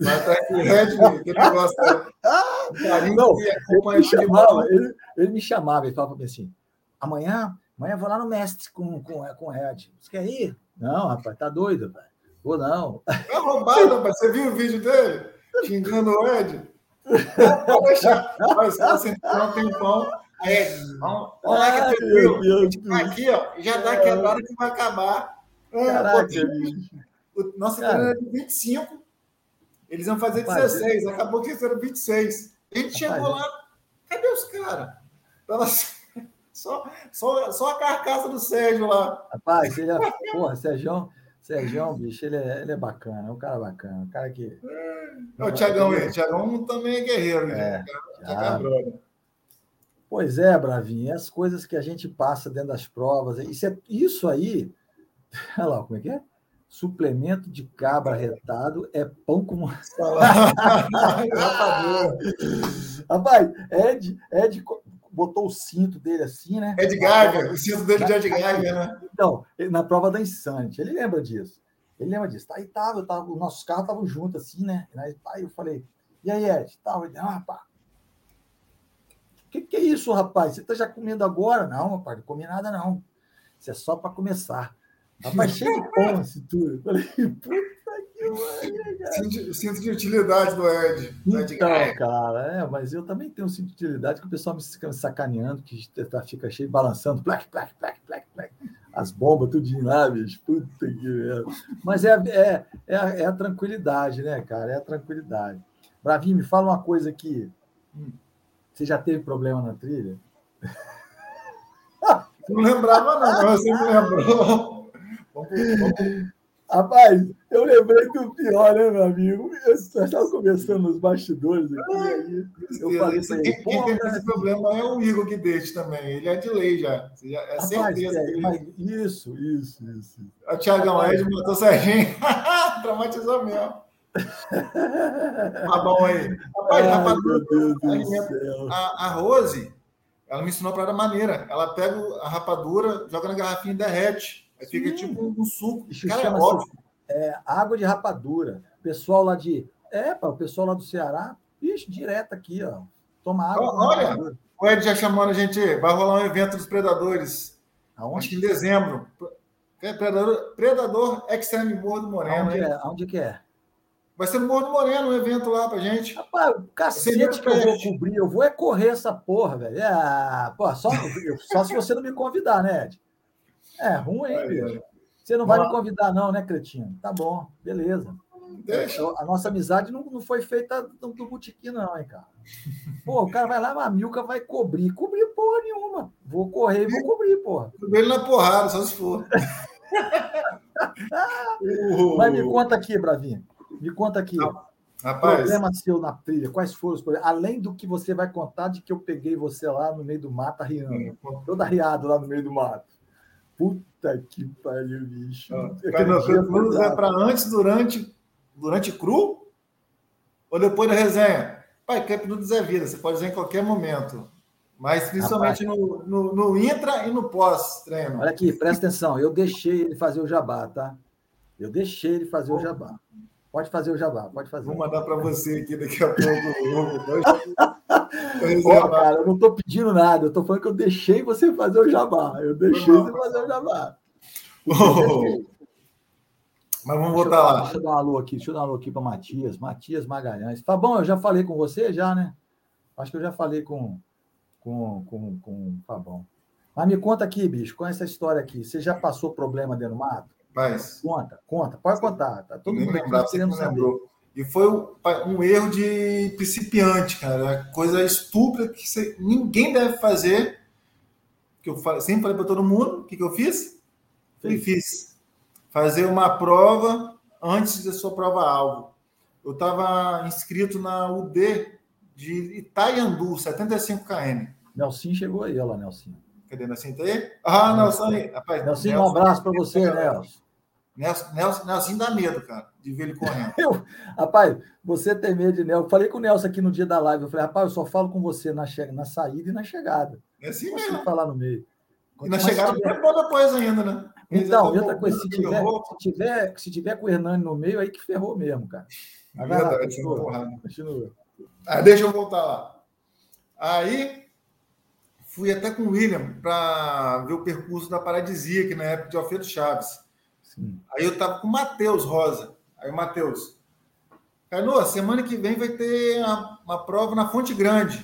Mas até de Ed, ele gosta. Não, ele me, chamava, ele, ele me chamava, ele falava para mim assim, amanhã, amanhã eu vou lá no mestre com, com, com o Ed. Você quer ir? Não, rapaz, tá doido, velho. Ou não. É roubado, rapaz. Você viu o vídeo dele? Xingando o Ed? Pode deixar. Mas você um tempão. É, vamos, vamos lá que é tranquilo. Aqui, ó, já dá quebrada que vai acabar. É, Caraca, o nosso era de 25. Eles iam fazer 16. Rapaz, acabou que eles eram 26. A gente chegou lá. Cadê os caras? Tava só, só, só a carcaça do Sérgio lá. Rapaz, você já. Porra, Sérgio. Sérgio, bicho, ele é, ele é bacana, é um cara bacana, um cara que. É, o Tiagão, o Tiagão também é guerreiro, né? É, pois é, Bravinho, as coisas que a gente passa dentro das provas, isso, é, isso aí, olha lá, como é que é? Suplemento de cabra retado é pão com. Rapaz, Ed, Ed botou o cinto dele assim, né? Ed Geiger, o cinto dele de Ed Geiger, né? Então, na prova da Insanity, ele lembra disso. Ele lembra disso. Aí tava, tava os nossos carros estavam juntos assim, né? Aí eu falei, e aí, Ed? Tava, ele, ah, rapaz, o que, que é isso, rapaz? Você tá já comendo agora? Não, rapaz, não comi nada, não. Isso é só para começar. Rapaz, cheio de pão, assim, tudo. Eu falei, puta o cinto de utilidade do Ed. Então, cara, é, mas eu também tenho um cinto de utilidade que o pessoal me fica sacaneando, que tá, fica cheio, balançando, plac, plac, plac, plac, plac. As bombas, tudinho lá, bicho. Puta que merda. Mas é, é, é, a, é a tranquilidade, né, cara? É a tranquilidade. Bravinho, me fala uma coisa aqui. Você já teve problema na trilha? Não lembrava, não, você me lembrou. Vamos, vamos. Rapaz, eu lembrei do pior, né, meu amigo? Eu estava conversando nos bastidores aqui. Aí, eu falei assim, quem, quem tem esse problema é o Igor que deixa também. Ele é de lei já. É Rapaz, certeza. É, mas isso, isso, isso. O Tiagão Ed matou o Serginho. Traumatizou mesmo. Tá bom aí. Rapaz, Ai, rapadura, a, a Rose, ela me ensinou para maneira. Ela pega a rapadura, joga na garrafinha e derrete. Aí fica tipo um, suco. Isso Cara, é óbvio. É, água de rapadura. Pessoal lá de. É, pá, o pessoal lá do Ceará, ixi, direto aqui, ó. Toma água. Olha, o Ed já chamou a gente. Vai rolar um evento dos predadores. Aonde? Acho que em dezembro. Predador, Predador Extreme Morro do Moreno. Aonde é? Aonde que é? Vai ser no Morro do Moreno, um evento lá pra gente. Rapaz, o cacete que eu vou cobrir, eu vou é correr essa porra, velho. É, pô, só, só se você não me convidar, né, Ed? É ruim, hein, bicho? Você não vai me convidar, não, né, Cretino? Tá bom, beleza. Deixa. A nossa amizade não, não foi feita do, do botequim, não, hein, cara. Pô, o cara vai lá, a Milka vai cobrir. Cobrir porra nenhuma. Vou correr e vou cobrir, porra. Ele na porrada, só se for. Mas me conta aqui, Bravinho. Me conta aqui. Rapaz. Problema seu na trilha, quais foram os problemas? Além do que você vai contar de que eu peguei você lá no meio do mato, riando. Toda riado lá no meio do mato. Puta que pariu, bicho. Ah, é para antes, durante, durante cru ou depois da resenha? Pai, Camp Nudes é vida, você pode usar em qualquer momento. Mas principalmente no, no, no, intra e no pós-treino. Olha aqui, presta atenção. Eu deixei ele fazer o jabá, tá? Eu deixei ele fazer o jabá. Pode fazer o jabá, pode fazer. Vou mandar para você aqui daqui a pouco. Pô, cara, eu não estou pedindo nada, eu estou falando que eu deixei você fazer o jabá. Eu deixei você fazer o jabá. Oh. Mas vamos voltar lá. Deixa eu dar uma alô aqui, deixa eu dar uma alô aqui para Matias, Matias Magalhães. Tá bom, eu já falei com você já, né? Acho que eu já falei com com, com, com o Fabão. Mas me conta aqui, bicho, com essa história aqui. Você já passou problema dentro do mato? Mas. Conta, conta, pode contar. Tá todo mundo aqui querendo saber. E foi um, erro de principiante, cara. Coisa estúpida que você, ninguém deve fazer. Que eu sempre falei para todo mundo. O que, que eu fiz? Fiz. Fazer uma prova antes da sua prova-alvo. Eu estava inscrito na UD de Itaiandu, 75 km. Nelson chegou aí, olha lá, Nelson. Cadê Nelson? Tá aí? Ah, Nelson aí. Rapaz, Nelson, um abraço para você, Nelson. Nelson, Nelson, Nelson dá medo, cara, de ver ele correndo. Eu, rapaz, você tem medo de Nelson. Eu falei com o Nelson aqui no dia da live. Eu falei, rapaz, eu só falo com você na, che... na saída e na chegada. É assim não mesmo. falar no meio. Quanto e na chegada tiver... é bom depois ainda, né? Então, outra coisa, se tiver, se, tiver, se tiver com o Hernani no meio, aí que ferrou mesmo, cara. É verdade, continua. continua. Ah, deixa eu voltar lá. Aí fui até com o William para ver o percurso da Paradisia, que na época de Alfredo Chaves. Sim. Aí eu estava com o Matheus Rosa. Aí o Matheus, Canoa, semana que vem vai ter uma, uma, prova na Fonte Grande.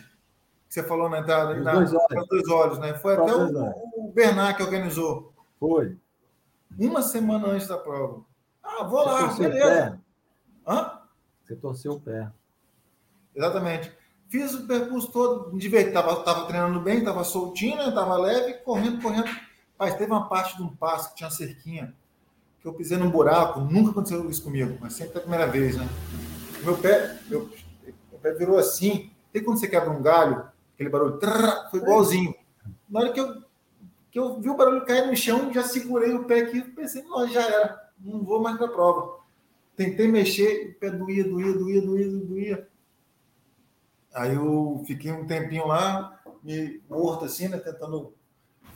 Que você falou na entrada. Na, dois olhos. dois olhos, né? Foi até o, o Bernard que organizou. Foi. Uma semana antes da prova. Ah, vou você lá, beleza. Hã? Você torceu o pé. Exatamente. Fiz o percurso todo, me diverti. Tava, tava treinando bem, estava soltinho, né? Tava leve, correndo, correndo. Mas teve uma parte de um passo que tinha cerquinha que eu pisei num buraco, nunca aconteceu isso comigo, mas sempre é a primeira vez, né? Meu pé, meu, meu pé virou assim. Tem quando você quebra um galho, aquele barulho, trrr, foi igualzinho. Na hora que eu, que eu vi o barulho cair no chão, já segurei o pé aqui, pensei, não, já era, não vou mais para a prova. Tentei mexer, o pé doía, doía, doía, doía, doía. Aí eu fiquei um tempinho lá, me morto assim, né, tentando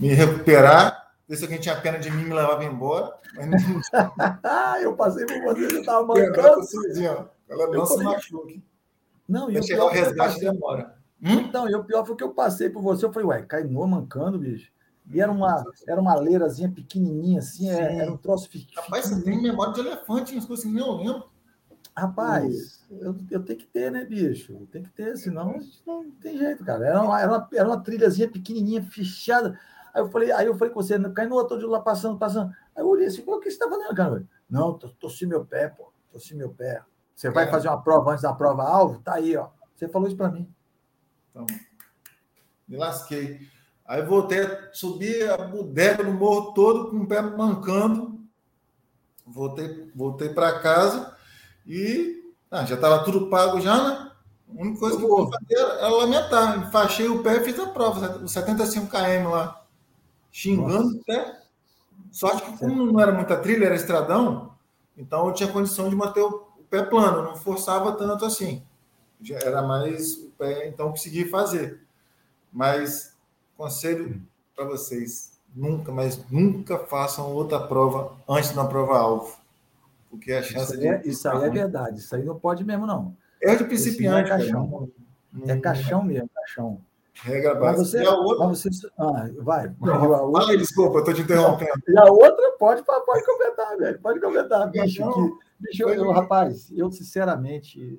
me recuperar ver se alguém tinha pena de mim e me levava embora. Mas eu passei por você, você estava mancando. Ela não se machuque. Não, e o chegar o resgate demora. Hum? Então, e o pior foi que eu passei por você. Eu falei, ué, caiu mancando, bicho. E era uma, era uma leirazinha pequenininha, assim, é, era um troço fictício. Rapaz, você tem memória de elefante, as coisas assim, eu lembro. Rapaz, eu, eu tenho que ter, né, bicho? Tem que ter, senão não tem jeito, cara. Era uma, era uma, era uma trilhazinha pequenininha, fechada. Aí eu falei, aí eu falei com você, cai no outro lá passando, passando. Aí eu olhei assim, o que você está fazendo, cara? Não, torci meu pé, pô, torci meu pé. Você vai é. fazer uma prova antes da prova alvo? Tá aí, ó. Você falou isso para mim. Então, me lasquei. Aí voltei a subir a bodega no morro todo com o pé mancando. voltei, voltei para casa e ah, já estava tudo pago já, né? A única coisa que eu vou fazer era lamentar. Enfaixei o pé e fiz a prova, os 75 km lá, xingando Nossa. o pé. Sorte que, como não era muita trilha, era estradão, então eu tinha condição de manter o pé plano, não forçava tanto assim. Já era mais o pé, então consegui fazer. Mas conselho para vocês: nunca, mas nunca façam outra prova antes da prova alvo. Porque a chance isso de. É, isso aí é verdade, isso aí não pode mesmo, não. É de principiante. É caixão. É caixão mesmo, caixão. Regra básica. Mas você, e a outra... mas você... Ah, vai. Não, outra... Fala desculpa, estou te interrompendo. E a outra pode, pode comentar, velho. Pode comentar, bicho. que, bicho eu, eu, rapaz, eu sinceramente.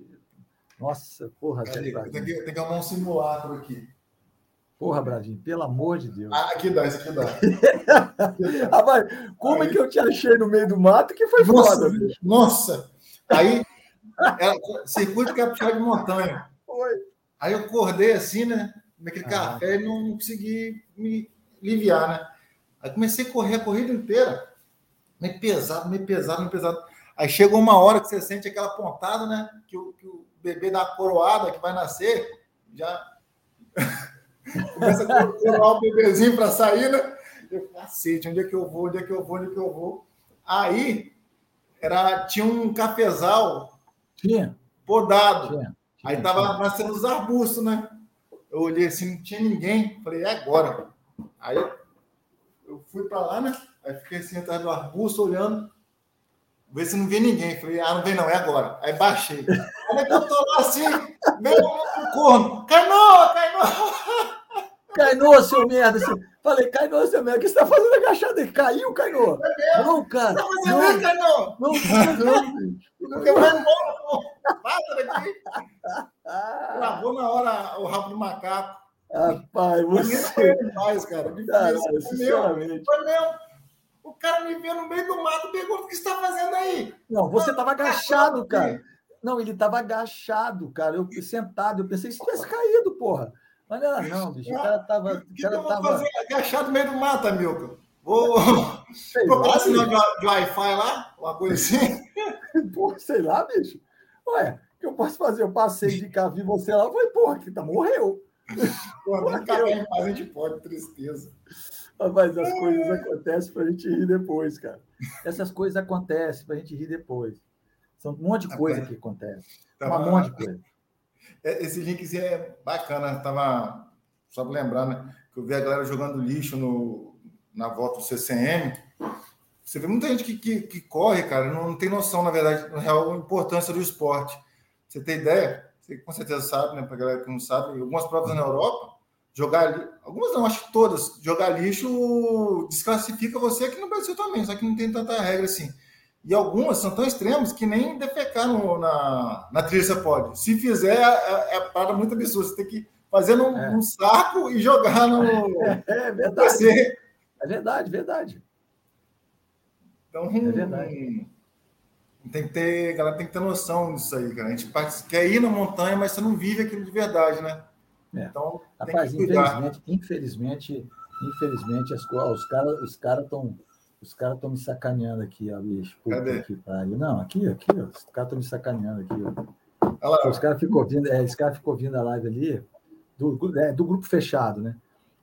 Nossa, porra. Tem, tem, que, tem que arrumar um simulacro aqui. Porra, Bradinho, pelo amor de Deus. Ah, aqui dá, isso aqui dá. rapaz, como Aí... é que eu te achei no meio do mato que foi nossa, foda, bicho? Nossa! Aí, era circuito que é puxar de montanha. Foi. Aí eu acordei assim, né? Naquele ah. café e não consegui me aliviar, né? Aí comecei a correr a corrida inteira, meio pesado, meio pesado, meio pesado. Aí chegou uma hora que você sente aquela pontada, né? Que o, que o bebê dá coroada, que vai nascer, já começa a coroar o bebezinho para sair, né? Eu, cacete, onde é que eu vou? Onde é que eu vou? Onde é que eu vou? Aí era, tinha um cafezal tinha. podado. Tinha. Tinha, Aí tava nascendo os arbustos, né? Eu olhei assim, não tinha ninguém. Falei, é agora. Aí eu fui para lá, né? Aí fiquei assim atrás do arbusto olhando, ver se não via ninguém. Falei, ah, não vem não, é agora. Aí baixei. Como é que eu tô lá assim, meio no corno? Canoa, canoa! Canoa, seu merda! Falei, Canoa, seu merda, o que você tá fazendo agachado aí? Caiu? É não, cara. Tá não, Canoa? Não, não, não. Porque vai embora, pô. Bata daqui. Travou na hora o rabo do macaco. Rapaz, você. Demais, cara. Me cara foi sinceramente. Foi mesmo. O cara me viu no meio do mato e perguntou o que você está fazendo aí. Não, você estava agachado, cara. Não, ele estava agachado, cara. Eu sentado, eu pensei que tivesse caído, porra. Mas não era não, bicho. O cara estava. O que, cara eu vou tava... fazer agachado no meio do mato, Amilcar? Vou procurar sinal de, de Wi-Fi lá, uma coisa assim. Porra, sei lá, bicho. Ué, o que eu posso fazer? Eu passei de cá, vi você lá, foi, porra, que tá, morreu. Porra, nem mais a gente pode, tristeza. Mas as coisas acontecem para a gente rir depois, cara. Essas coisas acontecem para a gente rir depois. São um monte de coisa que acontece. Tá um monte de coisa. É, esse linkzinho é bacana. Tava só para lembrar, né? Que eu vi a galera jogando lixo no, na volta do CCM. Você vê muita gente que, que, que corre, cara, não, não, tem noção, na verdade, na real, a importância do esporte. Você tem ideia? Você com certeza sabe, né? Para galera que não sabe, algumas provas na Europa, jogar algumas não, acho que todas, jogar lixo desclassifica você aqui no Brasil também, só que não tem tanta regra assim. E algumas são tão extremas que nem defecar no, na, na trilha você pode. Se fizer, é, é parada muito absurda. Você tem que fazer num, é. num saco e jogar no. É, é verdade. É verdade, verdade. Então, é verdade. Tem que ter, a galera tem que ter noção disso aí, cara. A gente quer ir na montanha, mas você não vive aquilo de verdade, né? É. Então, Rapaz, infelizmente, infelizmente, infelizmente, as, os caras os cara estão os caras estão me sacaneando aqui, ó, bicho. Cadê? Aqui, não, aqui, aqui, ó, os caras estão me sacaneando aqui, ó. Os caras ficam ouvindo, é, esse cara ficou ouvindo a live ali, do, é, do grupo fechado, né?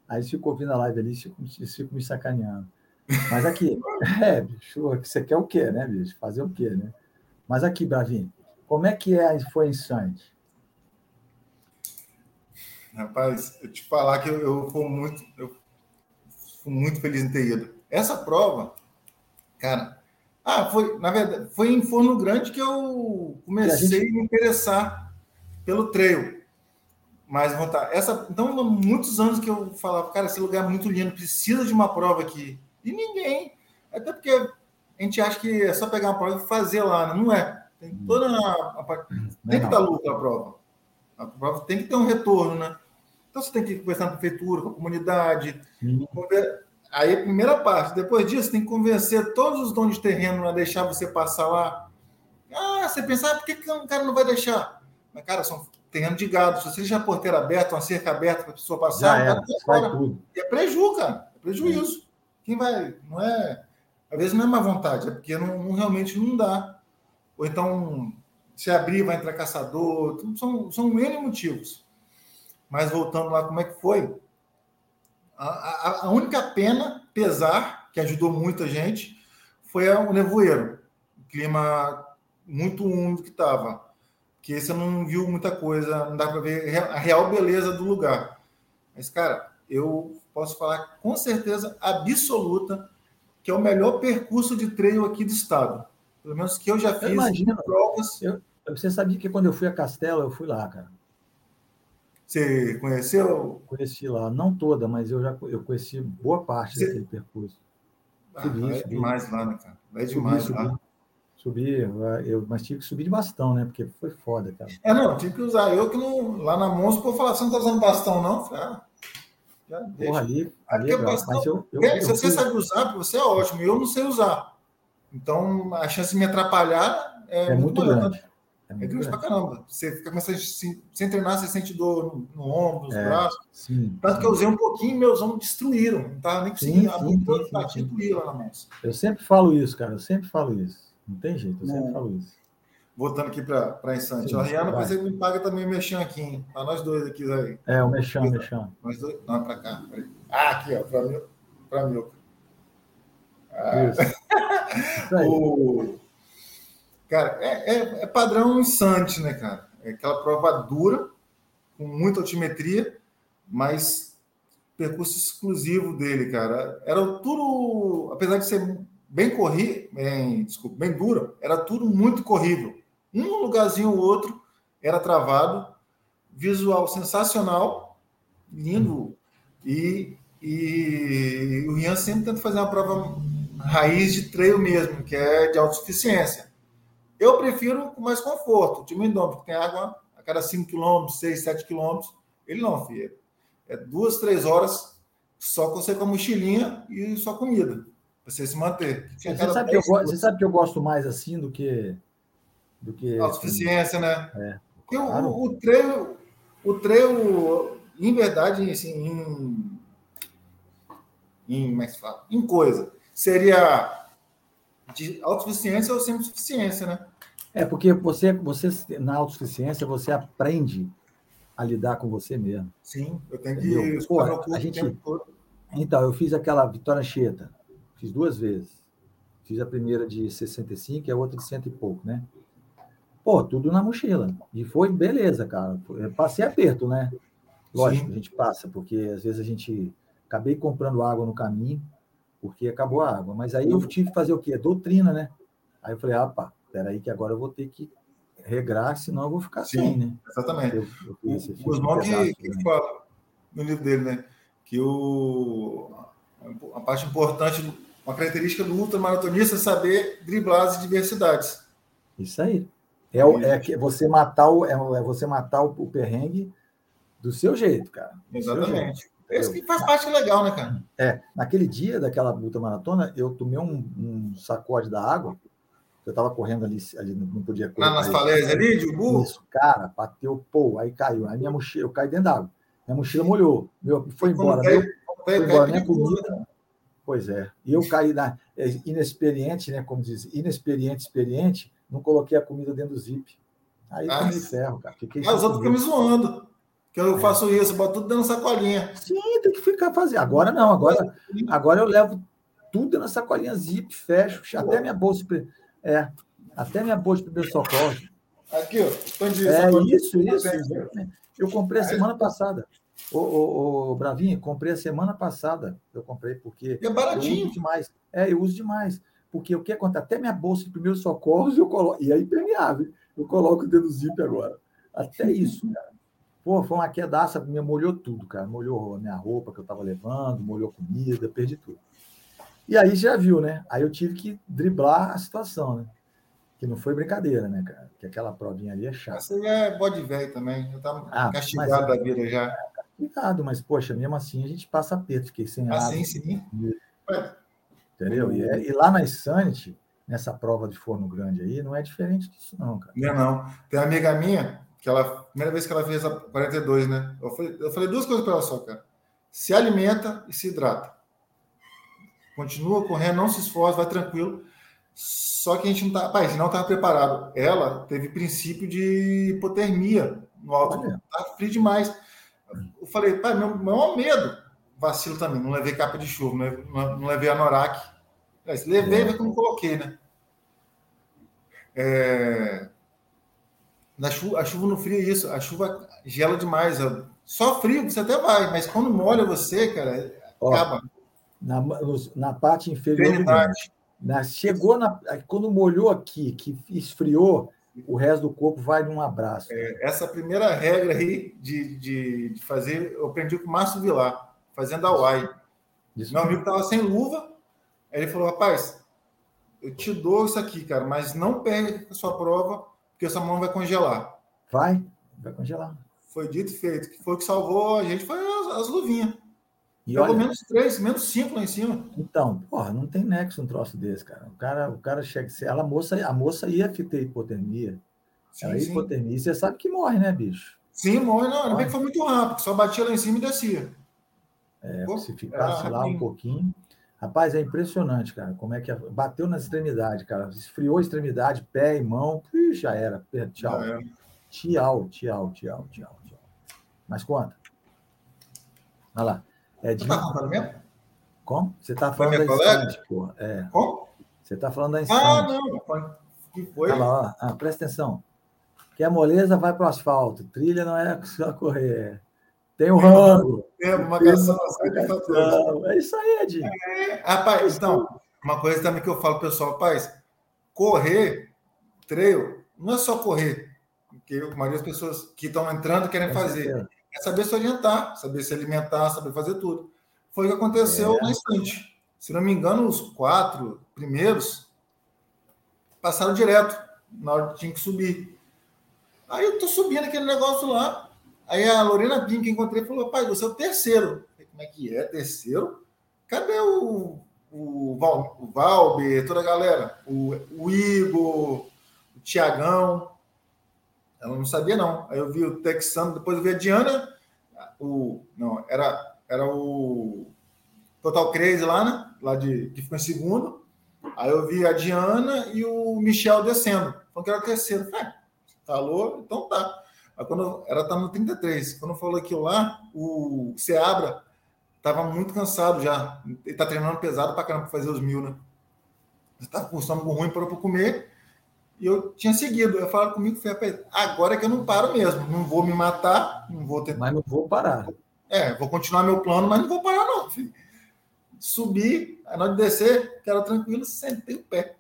Aí eles ficam ouvindo a live ali, eles ficam me sacaneando. Mas aqui, é, bicho, você quer o quê, né, bicho? Fazer o quê, né? Mas aqui, Bravinho, como é que é, foi Santos? Rapaz, eu te falar que eu, eu fui muito, eu fui muito feliz em ter ido. Essa prova, cara, ah, foi, na verdade, foi em Forno Grande que eu comecei a, gente... a me interessar pelo trail. Mas voltar, essa, então, muitos anos que eu falava, cara, esse lugar é muito lindo, precisa de uma prova aqui. E ninguém. Até porque a gente acha que é só pegar uma prova e fazer lá. Né? Não é. Tem hum. toda a, a parte. Tem que dar lucro a prova. A prova tem que ter um retorno, né? Então você tem que conversar com a prefeitura, com a comunidade. Aí, primeira parte. Depois disso, tem que convencer todos os donos de terreno a deixar você passar lá. Ah, você pensa, ah, por que, que o cara não vai deixar? Mas, cara, são terreno de gado. Se você deixar a porteira aberta, uma cerca aberta para a pessoa passar, é, fora. E é prejuízo, cara. É prejuízo. Quem vai. Não é. Às vezes não é má vontade, é porque não, não realmente não dá. Ou então, se abrir, vai entrar caçador. São, são N motivos. Mas voltando lá, como é que foi? A, a, a única pena, pesar, que ajudou muita gente, foi o nevoeiro. O clima muito úmido que estava. Que você não viu muita coisa, não dá para ver a real beleza do lugar. Mas, cara, eu posso falar com certeza absoluta que é o melhor percurso de treino aqui do estado. Pelo menos que eu já fiz eu provas. Eu, você sabia que quando eu fui a Castelo, eu fui lá, cara. Você conheceu? Conheci lá, não toda, mas eu já eu conheci boa parte você... daquele percurso. Ah, subi, é subi. demais lá, né, cara? É demais subi, lá. Subi, eu, mas tive que subir de bastão, né? Porque foi foda, cara. É, não, tive que usar. Eu que não. Lá na Monza, por falar, você não tá usando bastão, não? Falei, ah, já Porra, ali, ali é bastão, mas eu, eu, é, eu, se você sabe usar, você é ótimo. Eu não sei usar. Então, a chance de me atrapalhar é, é muito, muito grande. É, é grande pra caramba. Você fica começando sem, sem treinar, você sente dor no, no ombro, nos é, braços. Sim, Tanto sim. que eu usei um pouquinho meus ombros destruíram. Não tava nem conseguindo abrir todo o lá na mão. Eu sempre falo isso, cara. Eu sempre falo isso. Não tem jeito, eu sempre falo isso. Voltando aqui para a Insante. A Rihanna, depois ele me paga também o mexão aqui, hein? Para nós dois aqui, aí. É, o mexão, o mexão. Nós dois. Não, para cá. Ah, aqui, ó. Para mim. Para mim. Ah. Isso. o... Cara, é, é, é padrão Insante, né, cara? É aquela prova dura, com muita altimetria, mas percurso exclusivo dele, cara. Era tudo, apesar de ser bem corrido, bem, desculpa, bem dura, era tudo muito corrível. Um lugarzinho ou outro era travado, visual sensacional, lindo, e, e o Rian sempre tenta fazer uma prova raiz de treino mesmo, que é de autossuficiência. Eu prefiro com mais conforto. O time Indômetro, que tem água a cada 5 km, 6, 7 km, ele não, filho. É duas, três horas só com você com a mochilinha e só comida você se manter. Você sabe, que eu, você sabe que eu gosto mais assim do que. Do que Autossuficiência, né? É. Porque claro. o, o treino, o treino, em verdade, assim, em, em, como é em coisa, seria de autossuficiência ou semi-suficiência, né? É, porque você, você, na autossuficiência, você aprende a lidar com você mesmo. Sim, eu tenho que. Pô, a gente, então, eu fiz aquela Vitória Cheta Fiz duas vezes. Fiz a primeira de 65 e a outra de cento e pouco, né? Pô, tudo na mochila. E foi beleza, cara. Passei aperto, né? Lógico, Sim. a gente passa, porque às vezes a gente. Acabei comprando água no caminho, porque acabou a água. Mas aí eu tive que fazer o quê? Doutrina, né? Aí eu falei, ah, pá, peraí, que agora eu vou ter que regrar, senão eu vou ficar Sim, sem, né? Exatamente. Eu, eu o Guzmão que, que fala no livro dele, né? Que o, a parte importante uma característica do ultramaratonista é saber driblar as adversidades. Isso aí. É, é você matar o, é, é você matar o, perrengue do seu jeito, cara. Exatamente. É isso que faz parte legal, né, cara? É. Naquele dia daquela luta maratona, eu tomei um, um sacode da água. Eu estava correndo ali, ali, não podia correr. Ah, nas falésias ali, de Ubu? Isso, cara, bateu, pô, aí caiu. Aí minha mochila, eu caí dentro d'água. Minha mochila molhou. Meu, foi embora. Meu, foi embora minha comida. Pois é. E eu caí na é, inexperiente, né? Como diz, inexperiente, experiente, não coloquei a comida dentro do zip. Aí ah, tomei ferro, cara. Fiquei ah, os outros ficam me zoando. Que eu é. faço isso, boto tudo dentro da sacolinha. Sim, tem que ficar fazendo. Agora não, agora, agora eu levo tudo na sacolinha zip, fecho, até minha bolsa. É, até minha bolsa de primeiro socorro. Aqui, ó. É isso, isso. Eu comprei a semana passada. Ô, ô, ô, Bravinho, comprei a semana passada. Eu comprei porque. É baratinho. Eu uso demais. É, eu uso demais. Porque o que acontece? Até minha bolsa de primeiros socorros eu coloco. E é impermeável. Eu coloco dentro do zip agora. Até isso, cara. Pô, foi uma quedaça, me molhou tudo, cara. Molhou a minha roupa que eu estava levando, molhou comida, perdi tudo. E aí já viu, né? Aí eu tive que driblar a situação, né? Que não foi brincadeira, né, cara? Que aquela provinha ali é chata. Você é bode velho também. Eu tava ah, castigado da vida já complicado, mas, poxa, mesmo assim a gente passa aperto, fiquei sem ah, água. Sim, sim. Entendeu? E, é, e, lá na Insanity, nessa prova de forno grande aí, não é diferente disso, não, cara. Não, não. Tem uma amiga minha, que ela, primeira vez que ela fez a 42, né? Eu falei, eu falei duas coisas para ela só, cara. Se alimenta e se hidrata. continua correndo, não se esforça, vai tranquilo. Só que a gente não tá, pai, a gente não estava preparado. Ela teve princípio de hipotermia no alto, tá frio demais. Eu falei, pai, meu maior medo, vacilo também, não levei capa de chuva, não, não levei anorak. Levei, é. mas não coloquei, né? É... Na chuva, a chuva no frio é isso, a chuva gela demais. Só frio você até vai, mas quando molha você, cara, Ó, acaba. Na, na parte inferior na, chegou na, quando molhou aqui, que esfriou, o resto do corpo vai num abraço. É, essa primeira regra aí de, de, de, fazer, eu aprendi com o Márcio Vilar, fazendo a UAI. Meu amigo estava sem luva, aí ele falou: rapaz, eu te dou isso aqui, cara, mas não perde a sua prova, porque essa mão vai congelar. Vai, vai congelar. Foi dito e feito. Que foi o que salvou a gente, foi as, as luvinhas. E Pelo olha, menos três, menos cinco lá em cima. Então, porra, não tem nexo um troço desse, cara. O cara, o cara chega. Ela, a, moça, a moça ia ter hipotermia. Sim, ela ia hipotermia. Você sabe que morre, né, bicho? Sim, morre, não. Ainda bem que foi muito rápido, só batia lá em cima e descia. É, Pô, se ficasse lá um pouquinho. Rapaz, é impressionante, cara. Como é que é, bateu na extremidade, cara. Esfriou a extremidade, pé e mão. Ih, já era. Tchau. Era. Tchau, tchau, tchau, tchau, tchau. Mas conta. Olha lá. É de... Você tá falando mesmo? Como? Você tá falando da instante, porra. É. Como? Você tá falando da instante. Ah, não. Que foi? Olha lá, ah, presta atenção. Que a moleza vai para o asfalto. Trilha não é só correr. Tem o rango. Tem uma marcação É isso aí, Edinho. É, rapaz, então, uma coisa também que eu falo pessoal, rapaz, correr, treino, não é só correr. Porque a maioria das pessoas que estão entrando querem fazer é saber se orientar, saber se alimentar, saber fazer tudo. Foi o que aconteceu é. na instante. Se não me engano, os quatro primeiros passaram direto na hora que tinha que subir. Aí eu tô subindo aquele negócio lá. Aí a Lorena Pim que encontrei falou: pai, você é o terceiro. Falei, Como é que é? Terceiro? Cadê o, o, Val, o Valber, toda a galera? O, o Igor, o Tiagão. Ela não sabia, não. Aí eu vi o Texano, depois eu vi a Diana, o. Não, era, era o Total Crazy lá, né? Lá de, que ficou em segundo. Aí eu vi a Diana e o Michel descendo. Então que era o terceiro. Falei, é, falou, então tá. Quando ela tá no 33. Quando falou aquilo lá, o Seabra tava muito cansado já. Ele tá treinando pesado pra caramba pra fazer os mil, né? Ele tava com o estômago ruim para comer. E eu tinha seguido. Eu falava comigo, falei, agora é que eu não paro mesmo. Não vou me matar, não vou tentar. Mas não vou parar. É, vou continuar meu plano, mas não vou parar, não. Filho. Subi, aí na hora de descer, que era tranquilo, sentei o pé.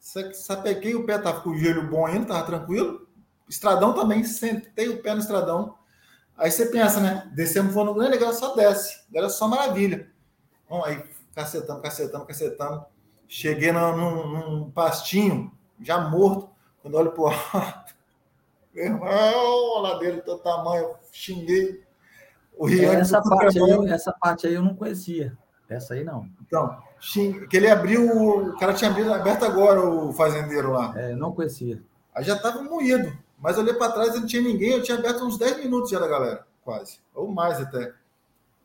Sapequei o pé, tava com o joelho bom ainda, tava tranquilo. Estradão também, sentei o pé no estradão. Aí você pensa, né? Descemos voando grande, agora só desce. Agora é só maravilha. Bom, aí cacetando, cacetando, cacetando. Cheguei num, num pastinho, já morto, quando olho pro alto, meu irmão, a ladeira do tamanho, xinguei. O Rian é, essa, parte aí, essa parte aí eu não conhecia. Essa aí não. Então, xing... que ele abriu, o cara tinha aberto agora o fazendeiro lá. É, eu não conhecia. Aí já estava moído. Mas olhei para trás e não tinha ninguém. Eu tinha aberto uns 10 minutos já da galera, quase. Ou mais até.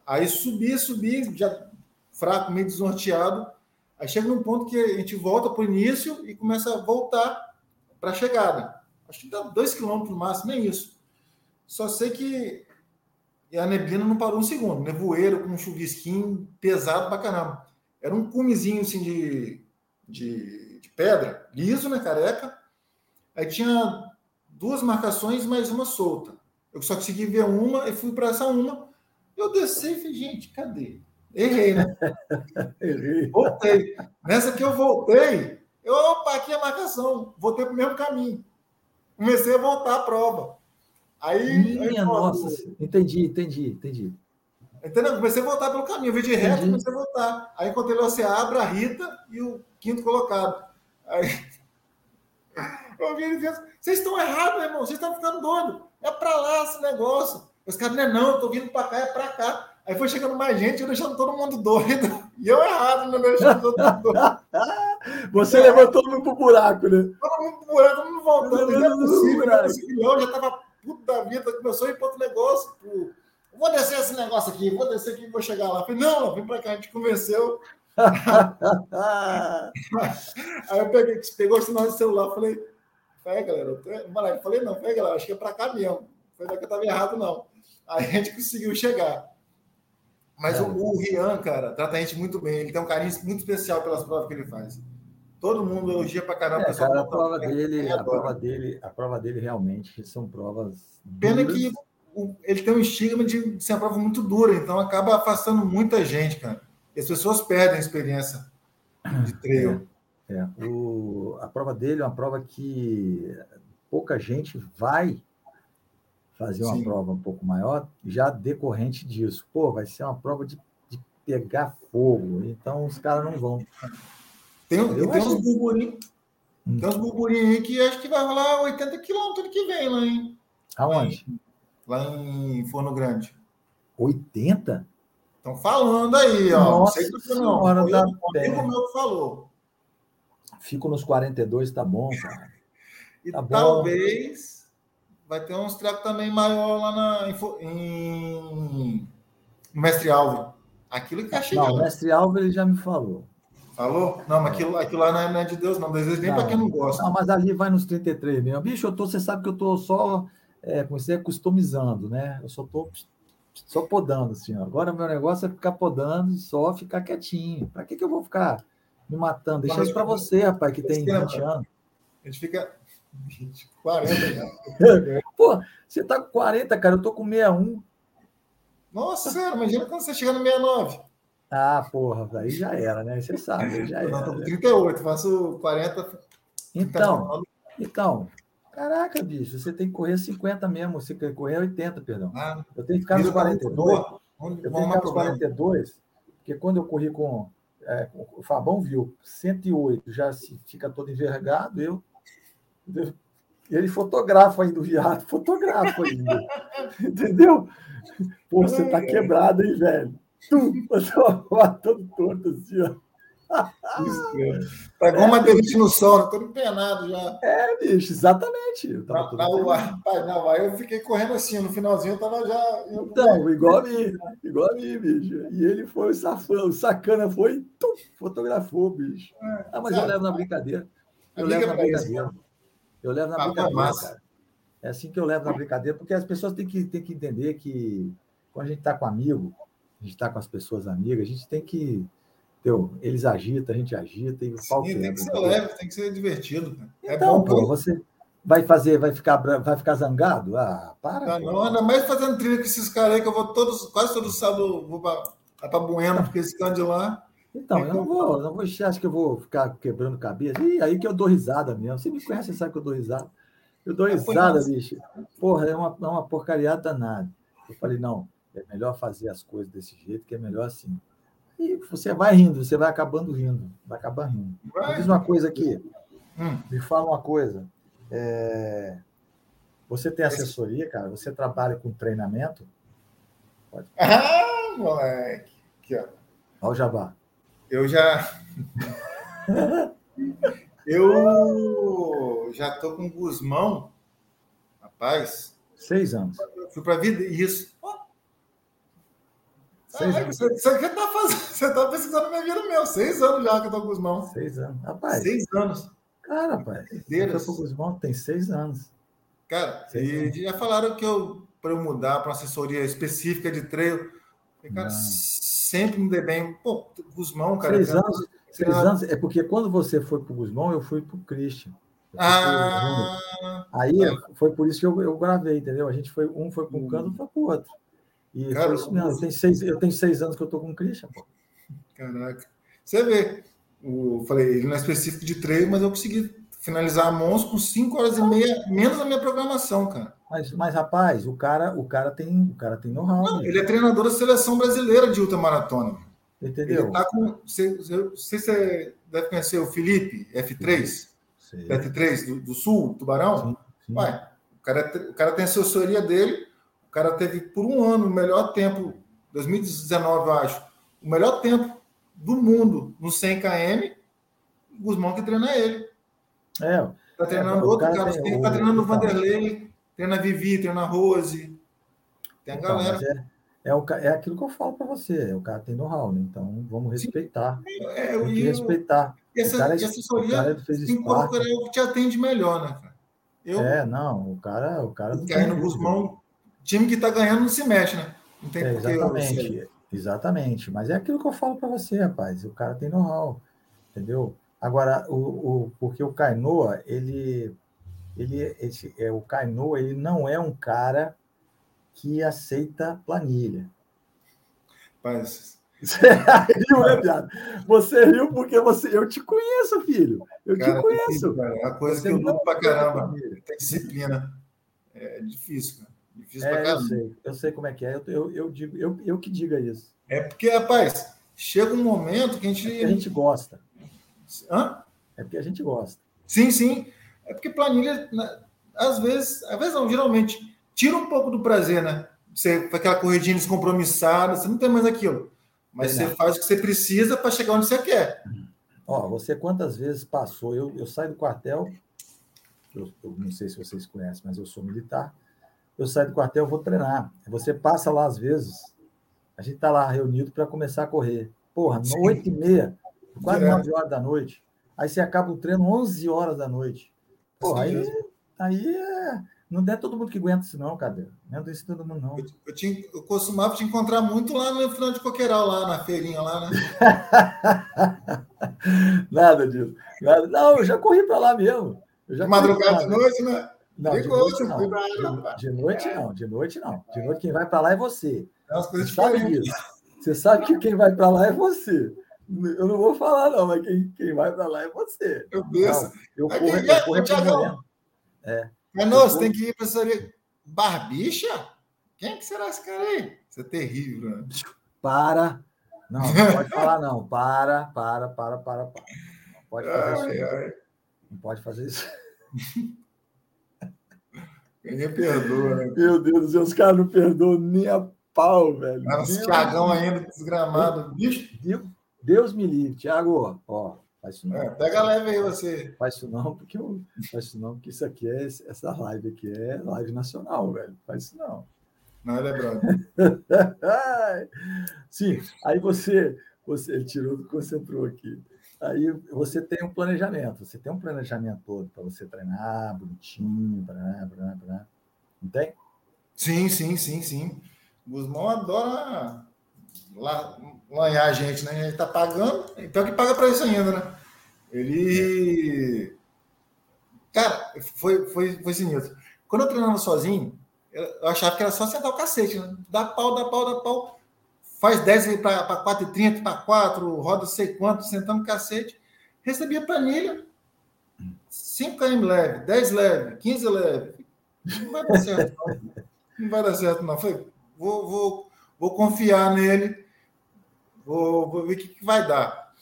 Aí subi, subi, já fraco, meio desnorteado. Aí chega num ponto que a gente volta para o início e começa a voltar para a chegada. Acho que dá dois quilômetros no máximo, nem isso. Só sei que a neblina não parou um segundo. Nevoeiro com um chuvisquinho pesado pra caramba. Era um cumezinho assim de, de, de pedra, liso, né, careca. Aí tinha duas marcações mais uma solta. Eu só consegui ver uma e fui para essa uma. Eu desci e falei, gente, cadê? Errei, né? Errei. Voltei. Nessa que eu voltei, eu, opa, aqui é a marcação. Voltei para o mesmo caminho. Comecei a voltar a prova. Aí. Minha aí, nossa, entendi, entendi, entendi. Entendeu? Comecei a voltar pelo caminho, eu vi de reto, comecei a voltar. Aí encontrei o Seabra, a Rita e o quinto colocado. Aí. Eu vi ele dizendo: vocês estão errados, irmão, vocês estão ficando doidos. É para lá esse negócio. Os caras, não é não, eu tô vindo para cá, é para cá. Aí foi chegando mais gente, eu deixando todo mundo doido. E eu errado, não deixando todo mundo doido. Você é. levou todo mundo pro buraco, né? Todo mundo pro buraco, todo mundo voltando. Não é possível, não é possível. Eu já tava puto da vida, começou a ir para outro negócio. Vou descer esse negócio aqui, vou descer aqui, vou chegar lá. falei, não, vem para cá, a gente convenceu. Aí eu peguei, pegou o sinal de celular, falei, vai galera, eu falei, não, vai galera, acho que é para cá mesmo. Foi que eu estava errado, não. Aí a gente conseguiu chegar. Mas é. o, o Rian, cara, trata a gente muito bem. Ele tem um carinho muito especial pelas provas que ele faz. Todo mundo elogia pra caramba. É, cara, a prova dele, a prova dele, a prova dele realmente são provas. Pena duras. que o, ele tem um estigma de ser uma prova muito dura, então acaba afastando muita gente, cara. E as pessoas perdem a experiência de trail. É, é. O, a prova dele é uma prova que pouca gente vai fazer uma Sim. prova um pouco maior, já decorrente disso. Pô, vai ser uma prova de, de pegar fogo, então os caras não vão. Tem, tem uns burburinhos. Hum. Aí que acho que vai rolar 80 quilômetros ano que vem lá, hein? Aonde? Lá em Forno Grande. 80? Estão falando aí, ó. Nossa não sei não. Foi da um amigo meu que falou. Fico nos 42, tá bom, cara. E tá talvez bom. vai ter uns trecos também maior lá na, em, no Mestre Alvo. Aquilo que achei. Não, o Mestre Alvo ele já me falou. Falou? Não, mas aquilo, aquilo lá não é, de Deus, não. Desejo nem para quem não gosta. Não, mas ali vai nos 33 mesmo. Bicho, eu tô, você sabe que eu tô só é, comecei customizando, né? Eu só tô só podando, assim. Ó. Agora meu negócio é ficar podando e só ficar quietinho. Para que, que eu vou ficar me matando? Deixa isso para você, rapaz, que tem 20 anos. A gente fica 20, 40 já. Pô, você tá com 40, cara, eu tô com 61. Nossa senhora, imagina quando você chegar no 69. Ah, porra, aí já era, né? Você sabe, já era. Não, tô com 38, faço 40. Então, então, caraca, bicho, você tem que correr 50 mesmo, você quer correr 80, perdão. Ah, eu tenho que ficar nos 42. Eu tenho que ficar nos 42, porque quando eu corri com. É, o Fabão viu 108, já se fica todo envergado, eu. Ele fotografa ainda o viado, fotografa ainda. Entendeu? Pô, você tá quebrado, hein, velho? Tu, todo torto assim, ó. Tá igual uma derrite no sol, todo empenado já. É, bicho, exatamente. Eu tava na, na, rapaz, não, aí eu fiquei correndo assim, no finalzinho eu tava já. Eu... Então, igual a mim, igual a mim, bicho. E ele foi safão, o sacana foi, tum, fotografou, bicho. É, ah, mas eu levo na brincadeira. Eu levo na brincadeira. Isso, eu levo na ah, brincadeira, cara. É assim que eu levo na brincadeira, porque as pessoas têm que, têm que entender que quando a gente está com amigo, a gente está com as pessoas amigas, a gente tem que. Entendeu? Eles agitam, a gente agita e o pau Sim, tem que ser leve, tem que ser divertido. É então, bom, pô, você vai fazer, vai ficar, vai ficar zangado? Ah, para. Ah, não, ainda mais fazendo trilha com esses caras aí que eu vou todos, quase todo sábado vou para Bueno, porque esse cara de lá. Então, eu não vou, não vou, acho que eu vou ficar quebrando cabeça. E aí que eu dou risada mesmo. Você me conhece, você sabe que eu dou risada. Eu dou risada, bicho. Porra, é uma, é uma porcariada danada. Eu falei, não, é melhor fazer as coisas desse jeito, que é melhor assim. E você vai rindo, você vai acabando rindo, vai acabar rindo. Vai. Diz uma coisa aqui, hum. me fala uma coisa. É... Você tem assessoria, cara? Você trabalha com treinamento? Pode. Ah, moleque! Aqui, ó. Olha o jabá. Eu já. eu já tô com o Guzmão, rapaz. Seis anos. Fui para vida. Isso. Seis anos. Você, você, tá fazendo, você tá pesquisando minha vida mesmo. Seis anos já que eu tô com os mãos. Seis anos. Rapaz. Seis anos. Cara, rapaz. Você foi com os mãos tem seis anos. Cara, seis e anos. já falaram que eu, para eu mudar para uma assessoria específica de treino, cara, Não. sempre me dê bem. Pô, Guzmão, cara. Seis cara, anos. Seis anos. É porque quando você foi para o Guzmão, eu fui para o Christian. Ah, aí é. foi por isso que eu, eu gravei, entendeu? A gente foi, um foi para um canto, outro foi para o outro. E Cara, mesmo. Eu tenho, seis, eu tenho seis anos que eu estou com o Christian, pô. Caraca. Você vê, eu falei, ele não é específico de treino, mas eu consegui finalizar a Mons com cinco horas e meia, menos a minha programação, cara. Mas, mas rapaz, o cara, o cara tem, o cara tem know-how. Não, né? ele é treinador da seleção brasileira de ultramaratona. Entendeu? Ele tá com, você, você, você deve conhecer o Felipe F3, Sim. F3 do, do Sul, Tubarão. Sim, sim. Ué, o cara, o cara tem a assessoria dele o cara teve por um ano o melhor tempo, 2019, eu acho, o melhor tempo do mundo no 100 km. O Guzmão que treina ele. É. Tá treinando é, outro cara. cara tá treinando o Vanderlei, treina a Vivi, treina a Rose. Tem a então, galera. É, é, o, é aquilo que eu falo para você, o cara tem know-how, né? então vamos respeitar. É, tem que respeitar. E essa, cara, assessoria tem que procurar o que te atende melhor, né, cara? Eu, é, não, o cara. O cara não cai no Guzmão, time que está ganhando não se mexe, né? Não tem é, exatamente, exatamente. Mas é aquilo que eu falo para você, rapaz. O cara tem know-how, entendeu? Agora, o, o, porque o Kainoa, ele, ele, esse, é, o Kainoa, ele não é um cara que aceita planilha. Mas... Você riu, né, piada? Você riu porque você, eu te conheço, filho. Eu cara, te conheço. cara. É a coisa você que eu luto pra caramba. Tem disciplina. É difícil, cara. Difícil é, pra caramba. Eu sei, eu sei como é que é. Eu, eu, eu digo, eu, eu que diga isso. É porque, rapaz, chega um momento que a gente. É a gente gosta. Hã? É porque a gente gosta. Sim, sim. É porque planilha, né, às vezes, às vezes não, geralmente tira um pouco do prazer, né? Você faz aquela corridinha descompromissada, você não tem mais aquilo. Mas é, você faz o que você precisa para chegar onde você quer. Ó, você quantas vezes passou? Eu, eu saio do quartel, eu, eu, não sei se vocês conhecem, mas eu sou militar. Eu saio do quartel, vou treinar. Você passa lá às vezes, a gente está lá reunido para começar a correr. Porra, oito e meia, quase nove horas da noite. Aí você acaba o treino 11 horas da noite. Porra, aí, aí é não é todo mundo que aguenta isso, não, cadê? Não é isso todo mundo, não. Eu, eu, tinha, eu costumava te encontrar muito lá no final de Coqueiral, lá na feirinha, lá, né? nada disso. Nada. Não, eu já corri para lá mesmo. Eu já de madrugada de noite, né? Não, de noite não. De, de, noite não, de noite não. De noite quem vai para lá é você. É umas coisas você sabe disso. Você sabe que quem vai para lá é você. Eu não vou falar, não, mas quem, quem vai para lá é você. Eu penso. eu corro, eu corro, corro é. Menor, você tem que ir para essa Barbicha? Quem que será esse cara aí? Isso é terrível, né? Para. Não, não pode falar, não. Para, para, para, para, para. Não pode fazer ai, isso. Ai. Não pode fazer isso. Ninguém perdoa, né? Meu Deus do céu, os caras não perdoam nem a pau, velho. Os cagão ainda desgramado. Bicho. Deus, Deus me livre. Tiago, ó, Faz isso não. É, pega leve aí você. Faz isso não, porque eu faz isso não, porque isso aqui é essa live aqui é live nacional, velho. Faz isso não. Não é lembrando. Sim, aí você, você ele tirou, concentrou aqui. Aí você tem um planejamento, você tem um planejamento todo para você treinar bonitinho, blá, blá, blá. Não tem? Sim, sim, sim, sim. Guzmão adora lanhar a gente, né? A gente tá pagando, então que paga para isso ainda, né? Ele. Cara, foi, foi, foi sinistro. Quando eu treinava sozinho, eu achava que era só sentar o cacete, né? Dá pau, dá pau, dá pau. Faz 10 para 4,30 para 4, roda sei quanto, sentando cacete. Recebia planilha. 5 km leve, 10 leve, 15 leve. Não vai dar certo, não. Não vai dar certo, não. Foi, vou, vou, vou confiar nele Vou, vou ver o que, que vai dar.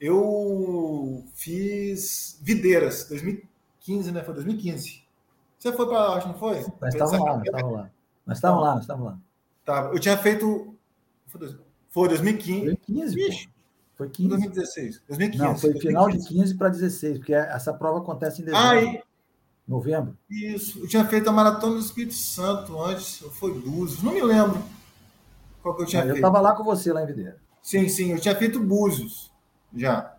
Eu fiz Videiras, 2015, né? Foi 2015. Você foi para lá, não foi? Nós estávamos lá, nós estávamos lá. Nós estávamos lá, nós estávamos lá. Tá, eu tinha feito. Foi 2015. 2015, Ixi, Foi 15. 2016. 2015. Não, foi 2015. final de 15 para 16, porque essa prova acontece em dezembro. E... Novembro. Isso. Eu tinha feito a maratona do Espírito Santo antes, foi Búzios, não me lembro qual que eu tinha ah, feito. Eu estava lá com você lá em Videira. Sim, sim, eu tinha feito Búzios já.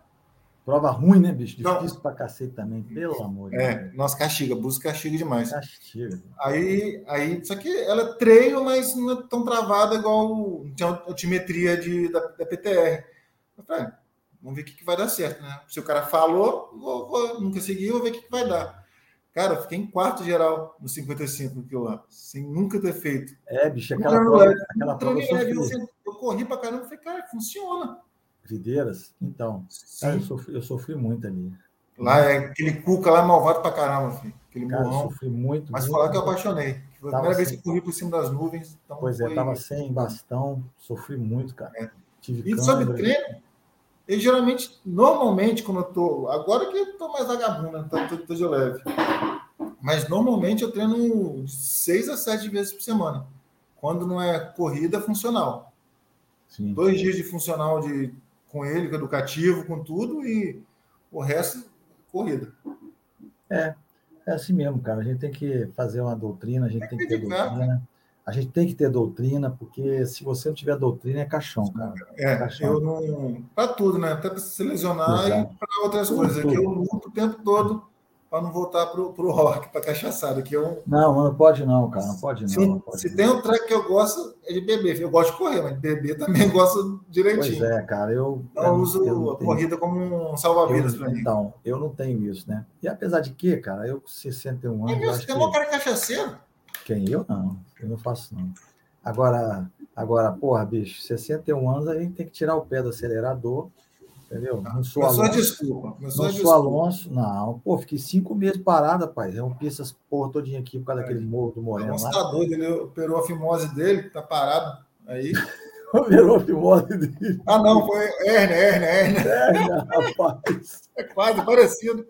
Prova ruim, né, bicho? Difícil não. pra cacete também, pelo amor de é, Deus. É, nossa, castiga, Búzios castiga demais. Castiga. Aí, aí, só que ela é treino, mas não é tão travada igual tinha a altimetria de, da, da PTR. Eu falei, ah, vamos ver o que, que vai dar certo, né? Se o cara falou, vou, vou, nunca seguiu, vou ver o que, que vai dar. Cara, eu fiquei em quarto geral no 55 aquilo lá, sem nunca ter feito. É, bicho, aquela prova, aquela prova eu, eu, corri pra caramba e falei, cara, funciona. Videiras? Então, cara, eu, sofri, eu sofri muito ali. Lá é aquele cuca lá malvado pra caramba, filho. Aquele cara, Eu sofri muito. Mas muito, falar que eu apaixonei. Foi a primeira vez que corri por cima das nuvens. Então pois é, tava sem bastão, sofri muito, cara. É. Tive e sobre treino, e geralmente, normalmente, quando eu tô. Agora que eu tô mais vagabundo, né? tô, tô, tô de leve. Mas normalmente eu treino seis a sete vezes por semana. Quando não é corrida, funcional. Sim. Dois dias de funcional de, com ele, educativo, com tudo, e o resto, corrida. É, é assim mesmo, cara. A gente tem que fazer uma doutrina, a gente tem que ter doutrina. A gente tem que ter doutrina, porque se você não tiver doutrina, é caixão, cara. É, caixão. eu não. Para tudo, né? Até para se lesionar Exato. e para outras tudo, coisas. Tudo. Aqui eu luto o tempo todo para não voltar para o rock, para cachaçada. Que eu... Não, não pode não, cara. Não pode não. Se, não pode se tem um track que eu gosto, é de beber. Eu gosto de correr, mas de beber também gosto direitinho. Pois é, cara. Eu, então, eu uso eu a tenho... corrida como um salva-vidas para mim. Então, eu não tenho isso, né? E apesar de que, cara, eu com 61 anos. É, você tem um cara cachaceiro? Quem? Eu não. Eu não faço, não. Agora, agora, porra, bicho, 61 anos a gente tem que tirar o pé do acelerador Entendeu? Não sou Alonso. Só desculpa. Não sou, desculpa. Alonso, não. Pô, fiquei cinco meses parado, rapaz. Rompi essas porra todinha aqui por causa é. daquele morro do Moreno. Não, tá doido, ele operou a fimose dele, tá parado aí. operou a fimose dele. Ah, não, foi hernia, hernia. Hernia, rapaz. É quase parecido.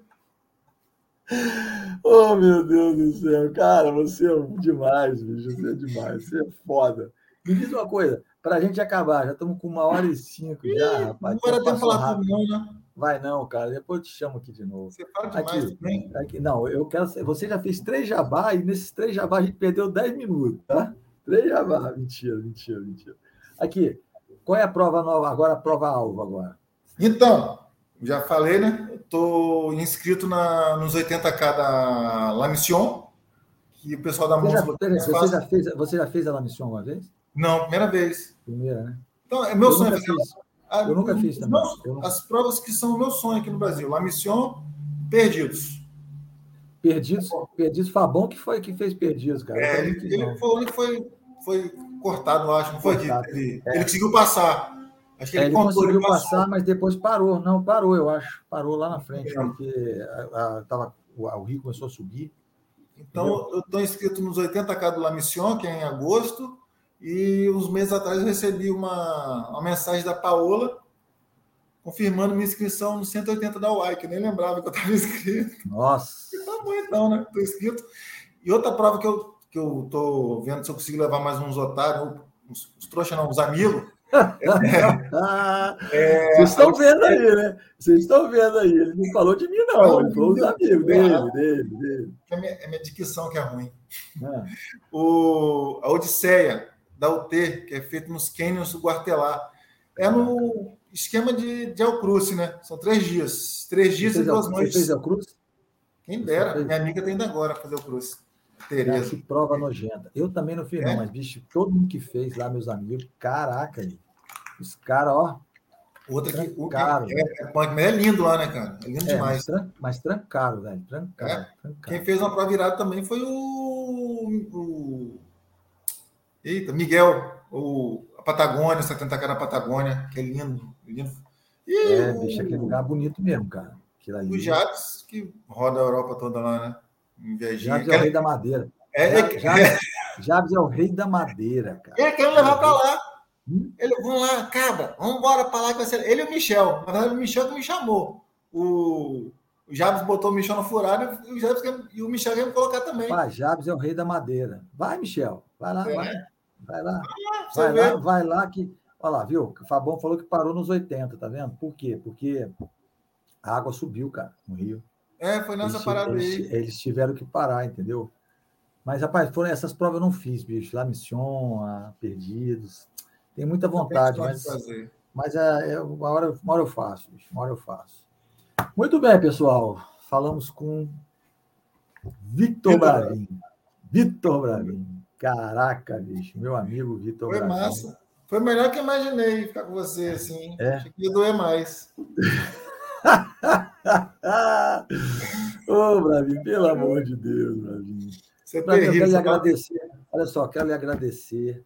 Oh, meu Deus do céu. Cara, você é demais, bicho. Você é demais. Você é foda. Me diz uma coisa para a gente acabar, já estamos com uma hora e cinco já, rapaz. Não vai até falar comigo, não, né? Vai não, cara. Depois eu te chamo aqui de novo. Você fala demais aqui, também. Aqui, não, eu quero. Você já fez três jabá e nesses três jabá a gente perdeu dez minutos, tá? Três jabá. Mentira, mentira, mentira. Aqui, qual é a prova nova? Agora a prova alvo agora. Então, já falei, né? Estou inscrito na, nos 80K da La Mission, que o pessoal da você já, você, já fez, você já fez a La Mission uma vez? Não, primeira vez. Primeira, né? Então, é meu eu sonho. Nunca. A, eu nunca fiz também. As provas que são o meu sonho aqui no Brasil. La Mission, Perdidos. Perdidos, Perdidos, Fabão que foi que fez Perdidos, cara. É, ele, ele foi que foi, foi cortado, acho. Não foi cortado. ele, é. ele conseguiu passar. Acho que ele, é, ele conseguiu passar, mas depois parou. Não, parou, eu acho. Parou lá na frente, é. porque a, a, tava, o, o Rio começou a subir. Então, Entendeu? eu estou inscrito nos 80K do La Mission, que é em agosto. E uns meses atrás eu recebi uma, uma mensagem da Paola confirmando minha inscrição no 180 da UAI, que eu nem lembrava que eu estava inscrito. Nossa! Tá bom então, né? Estou inscrito. E outra prova que eu que eu tô vendo se eu consigo levar mais uns otários, uns, uns trouxa não, uns amigos. É, Vocês estão vendo aí, né? Vocês estão vendo aí. Ele não falou de mim, não. Ele falou dos amigos dele, dele, dele. É minha, é minha dicção que é ruim. Ah. O, a Odisseia, da UT, que é feito nos canyons do Guartelar. É no esquema de, de El Cruz, né? São três dias. Três dias e duas noites. Você fez? Quem dera. Minha amiga tem tá ainda agora fazer o Cruz. Tereza. que prova nojenta. Eu também não fiz, é? não, mas, bicho, todo mundo que fez lá, meus amigos, caraca, aí. os caras, ó. Outra que. Trancaram, é, é, é, lindo lá, né, cara? É lindo é, demais. Mas, tran, mas trancaram, velho. Trancaram, é. trancaram. Quem fez uma prova virada também foi o, o Eita, Miguel, o, a Patagônia, 70 cara na Patagônia, que é lindo, lindo. E é, bicho, aquele lugar bonito mesmo, cara. Ali. O Jabs, que roda a Europa toda lá, né? Em Jabs é o rei da madeira. É, é, Jabs, Jabs é o rei da madeira, cara. Ele quer me levar para lá. Hum? Ele, vamos lá, cabra, vamos embora para lá. Ele e o Michel. Na verdade, o Michel que me chamou. O, o Jabs botou o Michel na furada e o, Jabs, e o Michel quer me colocar também. Pá, Jabs é o rei da madeira. Vai, Michel. Vai lá, é. vai. Vai lá. Ah, vai lá, vai lá que. Olha lá, viu? O Fabão falou que parou nos 80, tá vendo? Por quê? Porque a água subiu, cara, no Rio. É, foi nessa eles, parada eles, aí. Eles tiveram que parar, entendeu? Mas, rapaz, foram essas provas eu não fiz, bicho. Lá Mission, a Perdidos. Tem muita vontade, mas, mas é, é, uma, hora, uma hora eu faço, bicho. Uma hora eu faço. Muito bem, pessoal. Falamos com Victor Bravin. Victor Bravin. Caraca, bicho, meu amigo Vitor. Foi massa. Foi melhor que imaginei ficar com você assim. É. Achei que ia doer mais. Ô, oh, Bravinho, pelo amor de Deus, Bravinho. Você Bravinho, eu quero lhe agradecer. Olha só, quero lhe agradecer,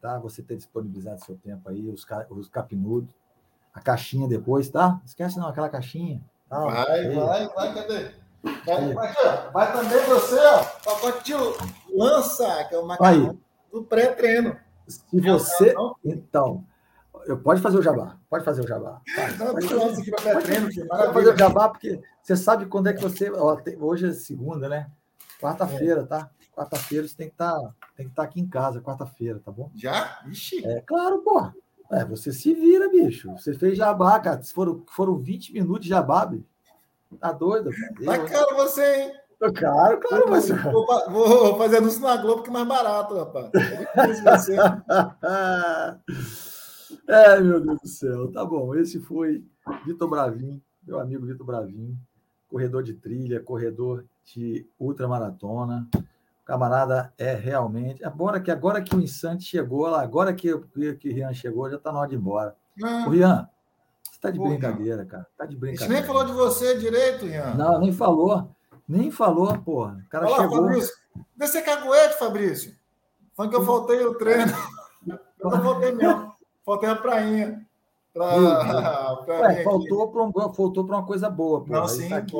tá? Você ter disponibilizado seu tempo aí, os, os capinudos, a caixinha depois, tá? Esquece não, aquela caixinha. Tá? Vai, vai, vai, cadê? Vai, vai também você, ó, pacote de lança, que é o macarrão Aí. do pré-treino. Se você. Então, eu, pode fazer o jabá. Pode fazer o jabá. Não, pode, pode, aqui para pré-treino, pode fazer o jabá, porque você sabe quando é que você. Ó, tem, hoje é segunda, né? Quarta-feira, tá? Quarta-feira você tem que estar tá, tem que estar tá aqui em casa, quarta-feira, tá bom? Já? Ixi. É claro, pô. É, você se vira, bicho. Você fez jabá, cara. Foram, foram 20 minutos de jabá, bicho. Tá doido? Tá caro você, hein? Claro, claro, mas... Vou, vou, fazer anúncio na Globo que é mais barato, rapaz. é, meu Deus do céu. Tá bom, esse foi Vitor Bravin, meu amigo Vitor Bravin, corredor de trilha, corredor de ultramaratona. O camarada é realmente. Agora que agora que o Insante chegou lá, agora que, que o Rian chegou, já está na hora de ir embora. Ah. O Rian, você está de Pô, brincadeira, cara. Tá de brincadeira. A gente nem falou de você direito, Rian. Não, nem falou. Nem falou, porra. O cara Olha chegou. Fabrício. Vê se é caguete, Fabrício. Foi que eu faltei o treino. Eu não faltei mesmo. Faltei a prainha. Pra, pra Ué, faltou para um, faltou uma coisa boa. Pô. Não, sim, tá aqui,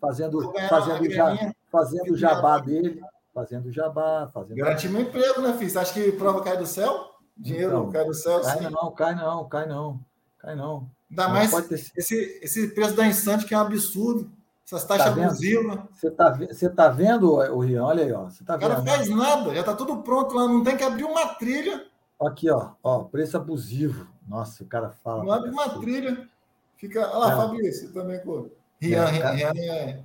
fazendo, fazendo, já, fazendo o jabá dele. Fazendo jabá. Fazendo... Garantir meu emprego, né, filho? Você acha que prova cai do céu? Dinheiro então, cai do céu? Cai sim. não, cai não, cai não. Cai não. Ainda mais ter... esse, esse preço da Instante que é um absurdo. Essas taxas tá abusivas. Você está você tá vendo, o Rian? Olha aí, ó. Você tá o cara vendo, faz né? nada, já está tudo pronto lá, não tem que abrir uma trilha. Aqui, ó, ó, preço abusivo. Nossa, o cara fala. Não abre uma trilha. Fica. Olha lá, é. Fabrício, também, pô. Rian, é, Rian, Rian é.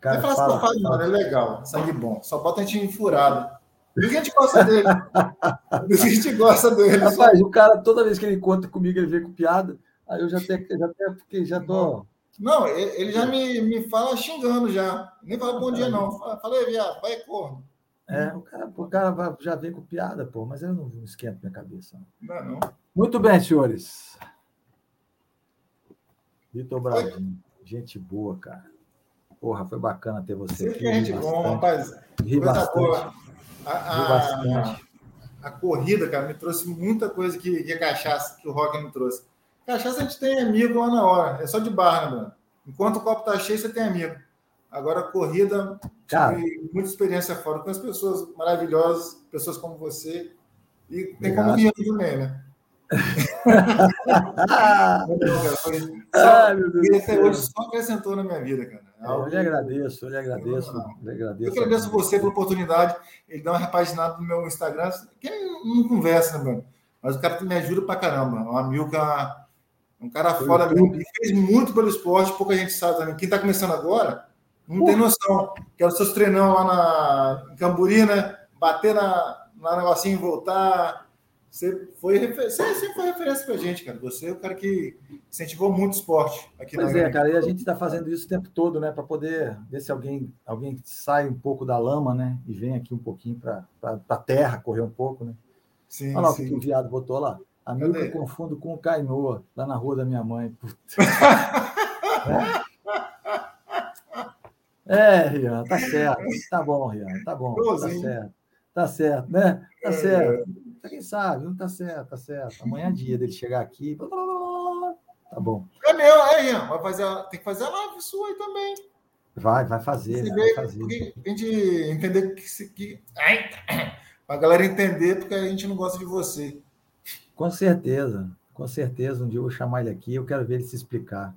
Cara, fala, fala, fala, não, é legal, sangue bom. Só bota a gente enfurado. Por que a gente gosta dele? Por que a gente gosta dele? Rapaz, só... o cara, toda vez que ele conta comigo, ele vem com piada. Aí eu já até, já até porque já tô. Não, ele já me, me fala xingando já. Nem fala bom dia, não. Falei, viado, vai corno. É, o cara, o cara já vem com piada, pô, mas eu não esquento minha cabeça. Não, não. Muito bem, senhores. Vitor Brasil, gente boa, cara. Porra, foi bacana ter você Sempre aqui. É gente bom, rapaz. Ri bastante. A, a, bastante. A, a, corrida, cara, me trouxe muita coisa que, que a cachaça, que o rock me trouxe. Cachaça a gente tem amigo lá na hora, é só de barra, né, mano? Enquanto o copo tá cheio, você tem amigo. Agora, corrida, Cara, tive muita experiência fora com as pessoas maravilhosas, pessoas como você. E tem como vir também, né? E até hoje só acrescentou na minha vida, cara. É, eu lhe agradeço, eu lhe agradeço. Eu, lhe agradeço, eu agradeço você pela oportunidade. Ele dá uma repaginada no meu Instagram. Quem não conversa, né, mano? Mas o cara me ajuda pra caramba. O Amilcar um cara fora mesmo. E fez muito pelo esporte, pouca gente sabe também. Quem está começando agora não tem noção. Que era os seus treinão lá na, em Camburi, né? Bater na, na negocinho e voltar. Você foi, você sempre foi referência pra gente, cara. Você é o cara que incentivou muito o esporte aqui pois na é, cara, e a gente está fazendo isso o tempo todo, né? Para poder ver se alguém, alguém sai um pouco da lama, né? E vem aqui um pouquinho para a terra, correr um pouco, né? Sim, Olha lá sim. o que o viado botou lá. Amigo eu confundo com o Cainoa, lá na rua da minha mãe. é. é, Rian, tá certo. Tá bom, Rian, tá bom. Tá certo. Tá certo, né? Tá é. certo. Quem sabe, não tá certo, tá certo. Amanhã é dia dele chegar aqui. Tá bom. É meu, é, Rian. Vai fazer, tem que fazer a live sua aí também. Vai, vai fazer. Né? Vai fazer. A gente entender que. que... A galera entender, porque a gente não gosta de você. Com certeza, com certeza. Um dia eu vou chamar ele aqui, eu quero ver ele se explicar.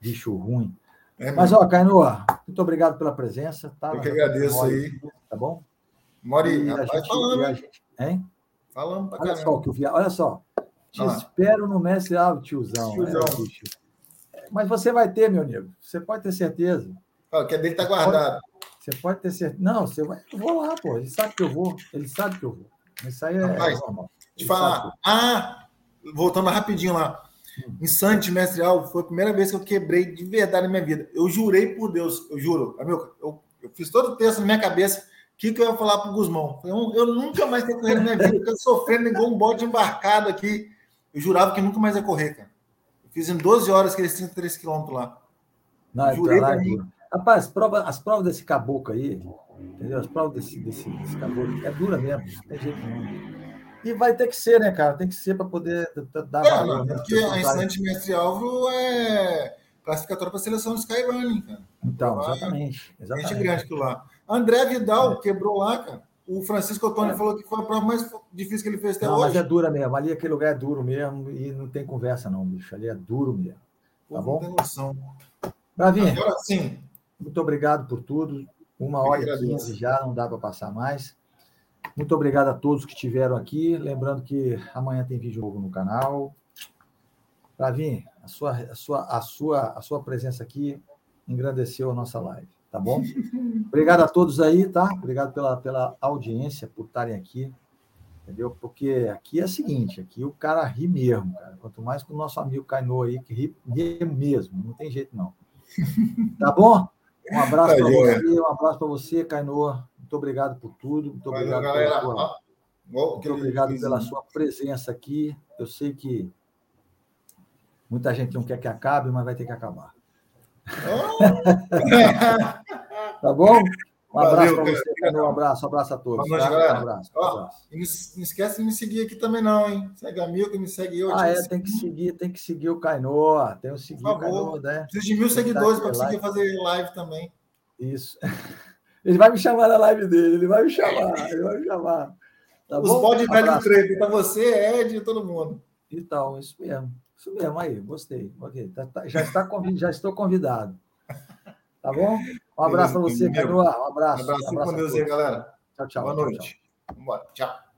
Bicho ruim. É Mas, ó, Cainoa, muito obrigado pela presença. Tá? Eu que agradeço aí. Tá bom? Mori, a gente, falando, a gente, hein? Falando pra olha só, que eu vi, olha só. Te ah. espero no Mestre Alvo, tiozão. tiozão. É, Mas você vai ter, meu amigo. Você pode ter certeza. Ó, que é dele tá guardado. Você pode ter certeza. Não, você vai. Eu vou lá, pô. Ele sabe que eu vou. Ele sabe que eu vou. Isso aí é Rapaz. Te falar. Ah, voltando rapidinho lá. Hum. Em Santos, mestre Alvo, foi a primeira vez que eu quebrei de verdade na minha vida. Eu jurei por Deus, eu juro, amigo, eu, eu fiz todo o texto na minha cabeça. O que, que eu ia falar para o Guzmão? Eu, eu, nunca mais tenho correr na minha vida, eu sofrendo igual um bote embarcado aqui. Eu jurava que nunca mais ia correr, cara. Eu fiz em 12 horas aqueles 33 quilômetros lá. Não, Jurei então, lá, mim. Rapaz, as provas, as provas desse caboclo aí, entendeu? As provas desse, desse, desse caboclo é dura mesmo, não tem jeito nenhum. E vai ter que ser, né, cara? Tem que ser para poder dar é, valor. Né? Porque a instante mestre Álvaro é classificatória para a seleção do Skyrunning, cara. Então, exatamente. exatamente. Gente grande aquilo lá. André Vidal é. quebrou lá, cara. O Francisco Antônio é. falou que foi a prova mais difícil que ele fez até não, hoje. Mas é dura mesmo. Ali aquele lugar é duro mesmo e não tem conversa, não, bicho. Ali é duro mesmo. Tá Pô, bom? Não tem noção. Bravinho, Agora sim. Muito obrigado por tudo. Uma hora e quinze já, não dá para passar mais. Muito obrigado a todos que estiveram aqui. Lembrando que amanhã tem vídeo novo no canal. Flavinho, a sua, a, sua, a, sua, a sua presença aqui engrandeceu a nossa live. Tá bom? Obrigado a todos aí, tá? Obrigado pela, pela audiência, por estarem aqui. Entendeu? Porque aqui é o seguinte, aqui o cara ri mesmo, cara. Quanto mais com o nosso amigo Cainô aí, que ri, ri mesmo, não tem jeito não. Tá bom? Um abraço tá para você, um abraço para você, Cainô. Muito obrigado por tudo. Muito Valeu, obrigado galera. Pela sua, muito obrigado pela sua presença aqui. Eu sei que muita gente não quer que acabe, mas vai ter que acabar. tá bom? Um abraço para você. Um abraço, um abraço a todos. Tá? galera. Um abraço. Ó, um abraço. Não esquece de me seguir aqui também, não, hein? Segue amigo que me segue eu. Ah, é, tem que seguir, tem que seguir o Cainô. Tem que seguir o Cainô, né? Preciso de mil seguidores para conseguir fazer live também. Isso. Ele vai me chamar na live dele, ele vai me chamar, ele vai me chamar. Tá Os bode velho do treino, para você, Ed e todo mundo. Então, isso mesmo. Isso mesmo, aí, gostei. Okay. Tá, tá, já, está já estou convidado. Tá bom? Um abraço para você, Canoa. Um abraço. Um abraço, um abraço com Deus aí, galera. Tchau, tchau. Boa tchau, noite. Tchau. Vamos embora. Tchau.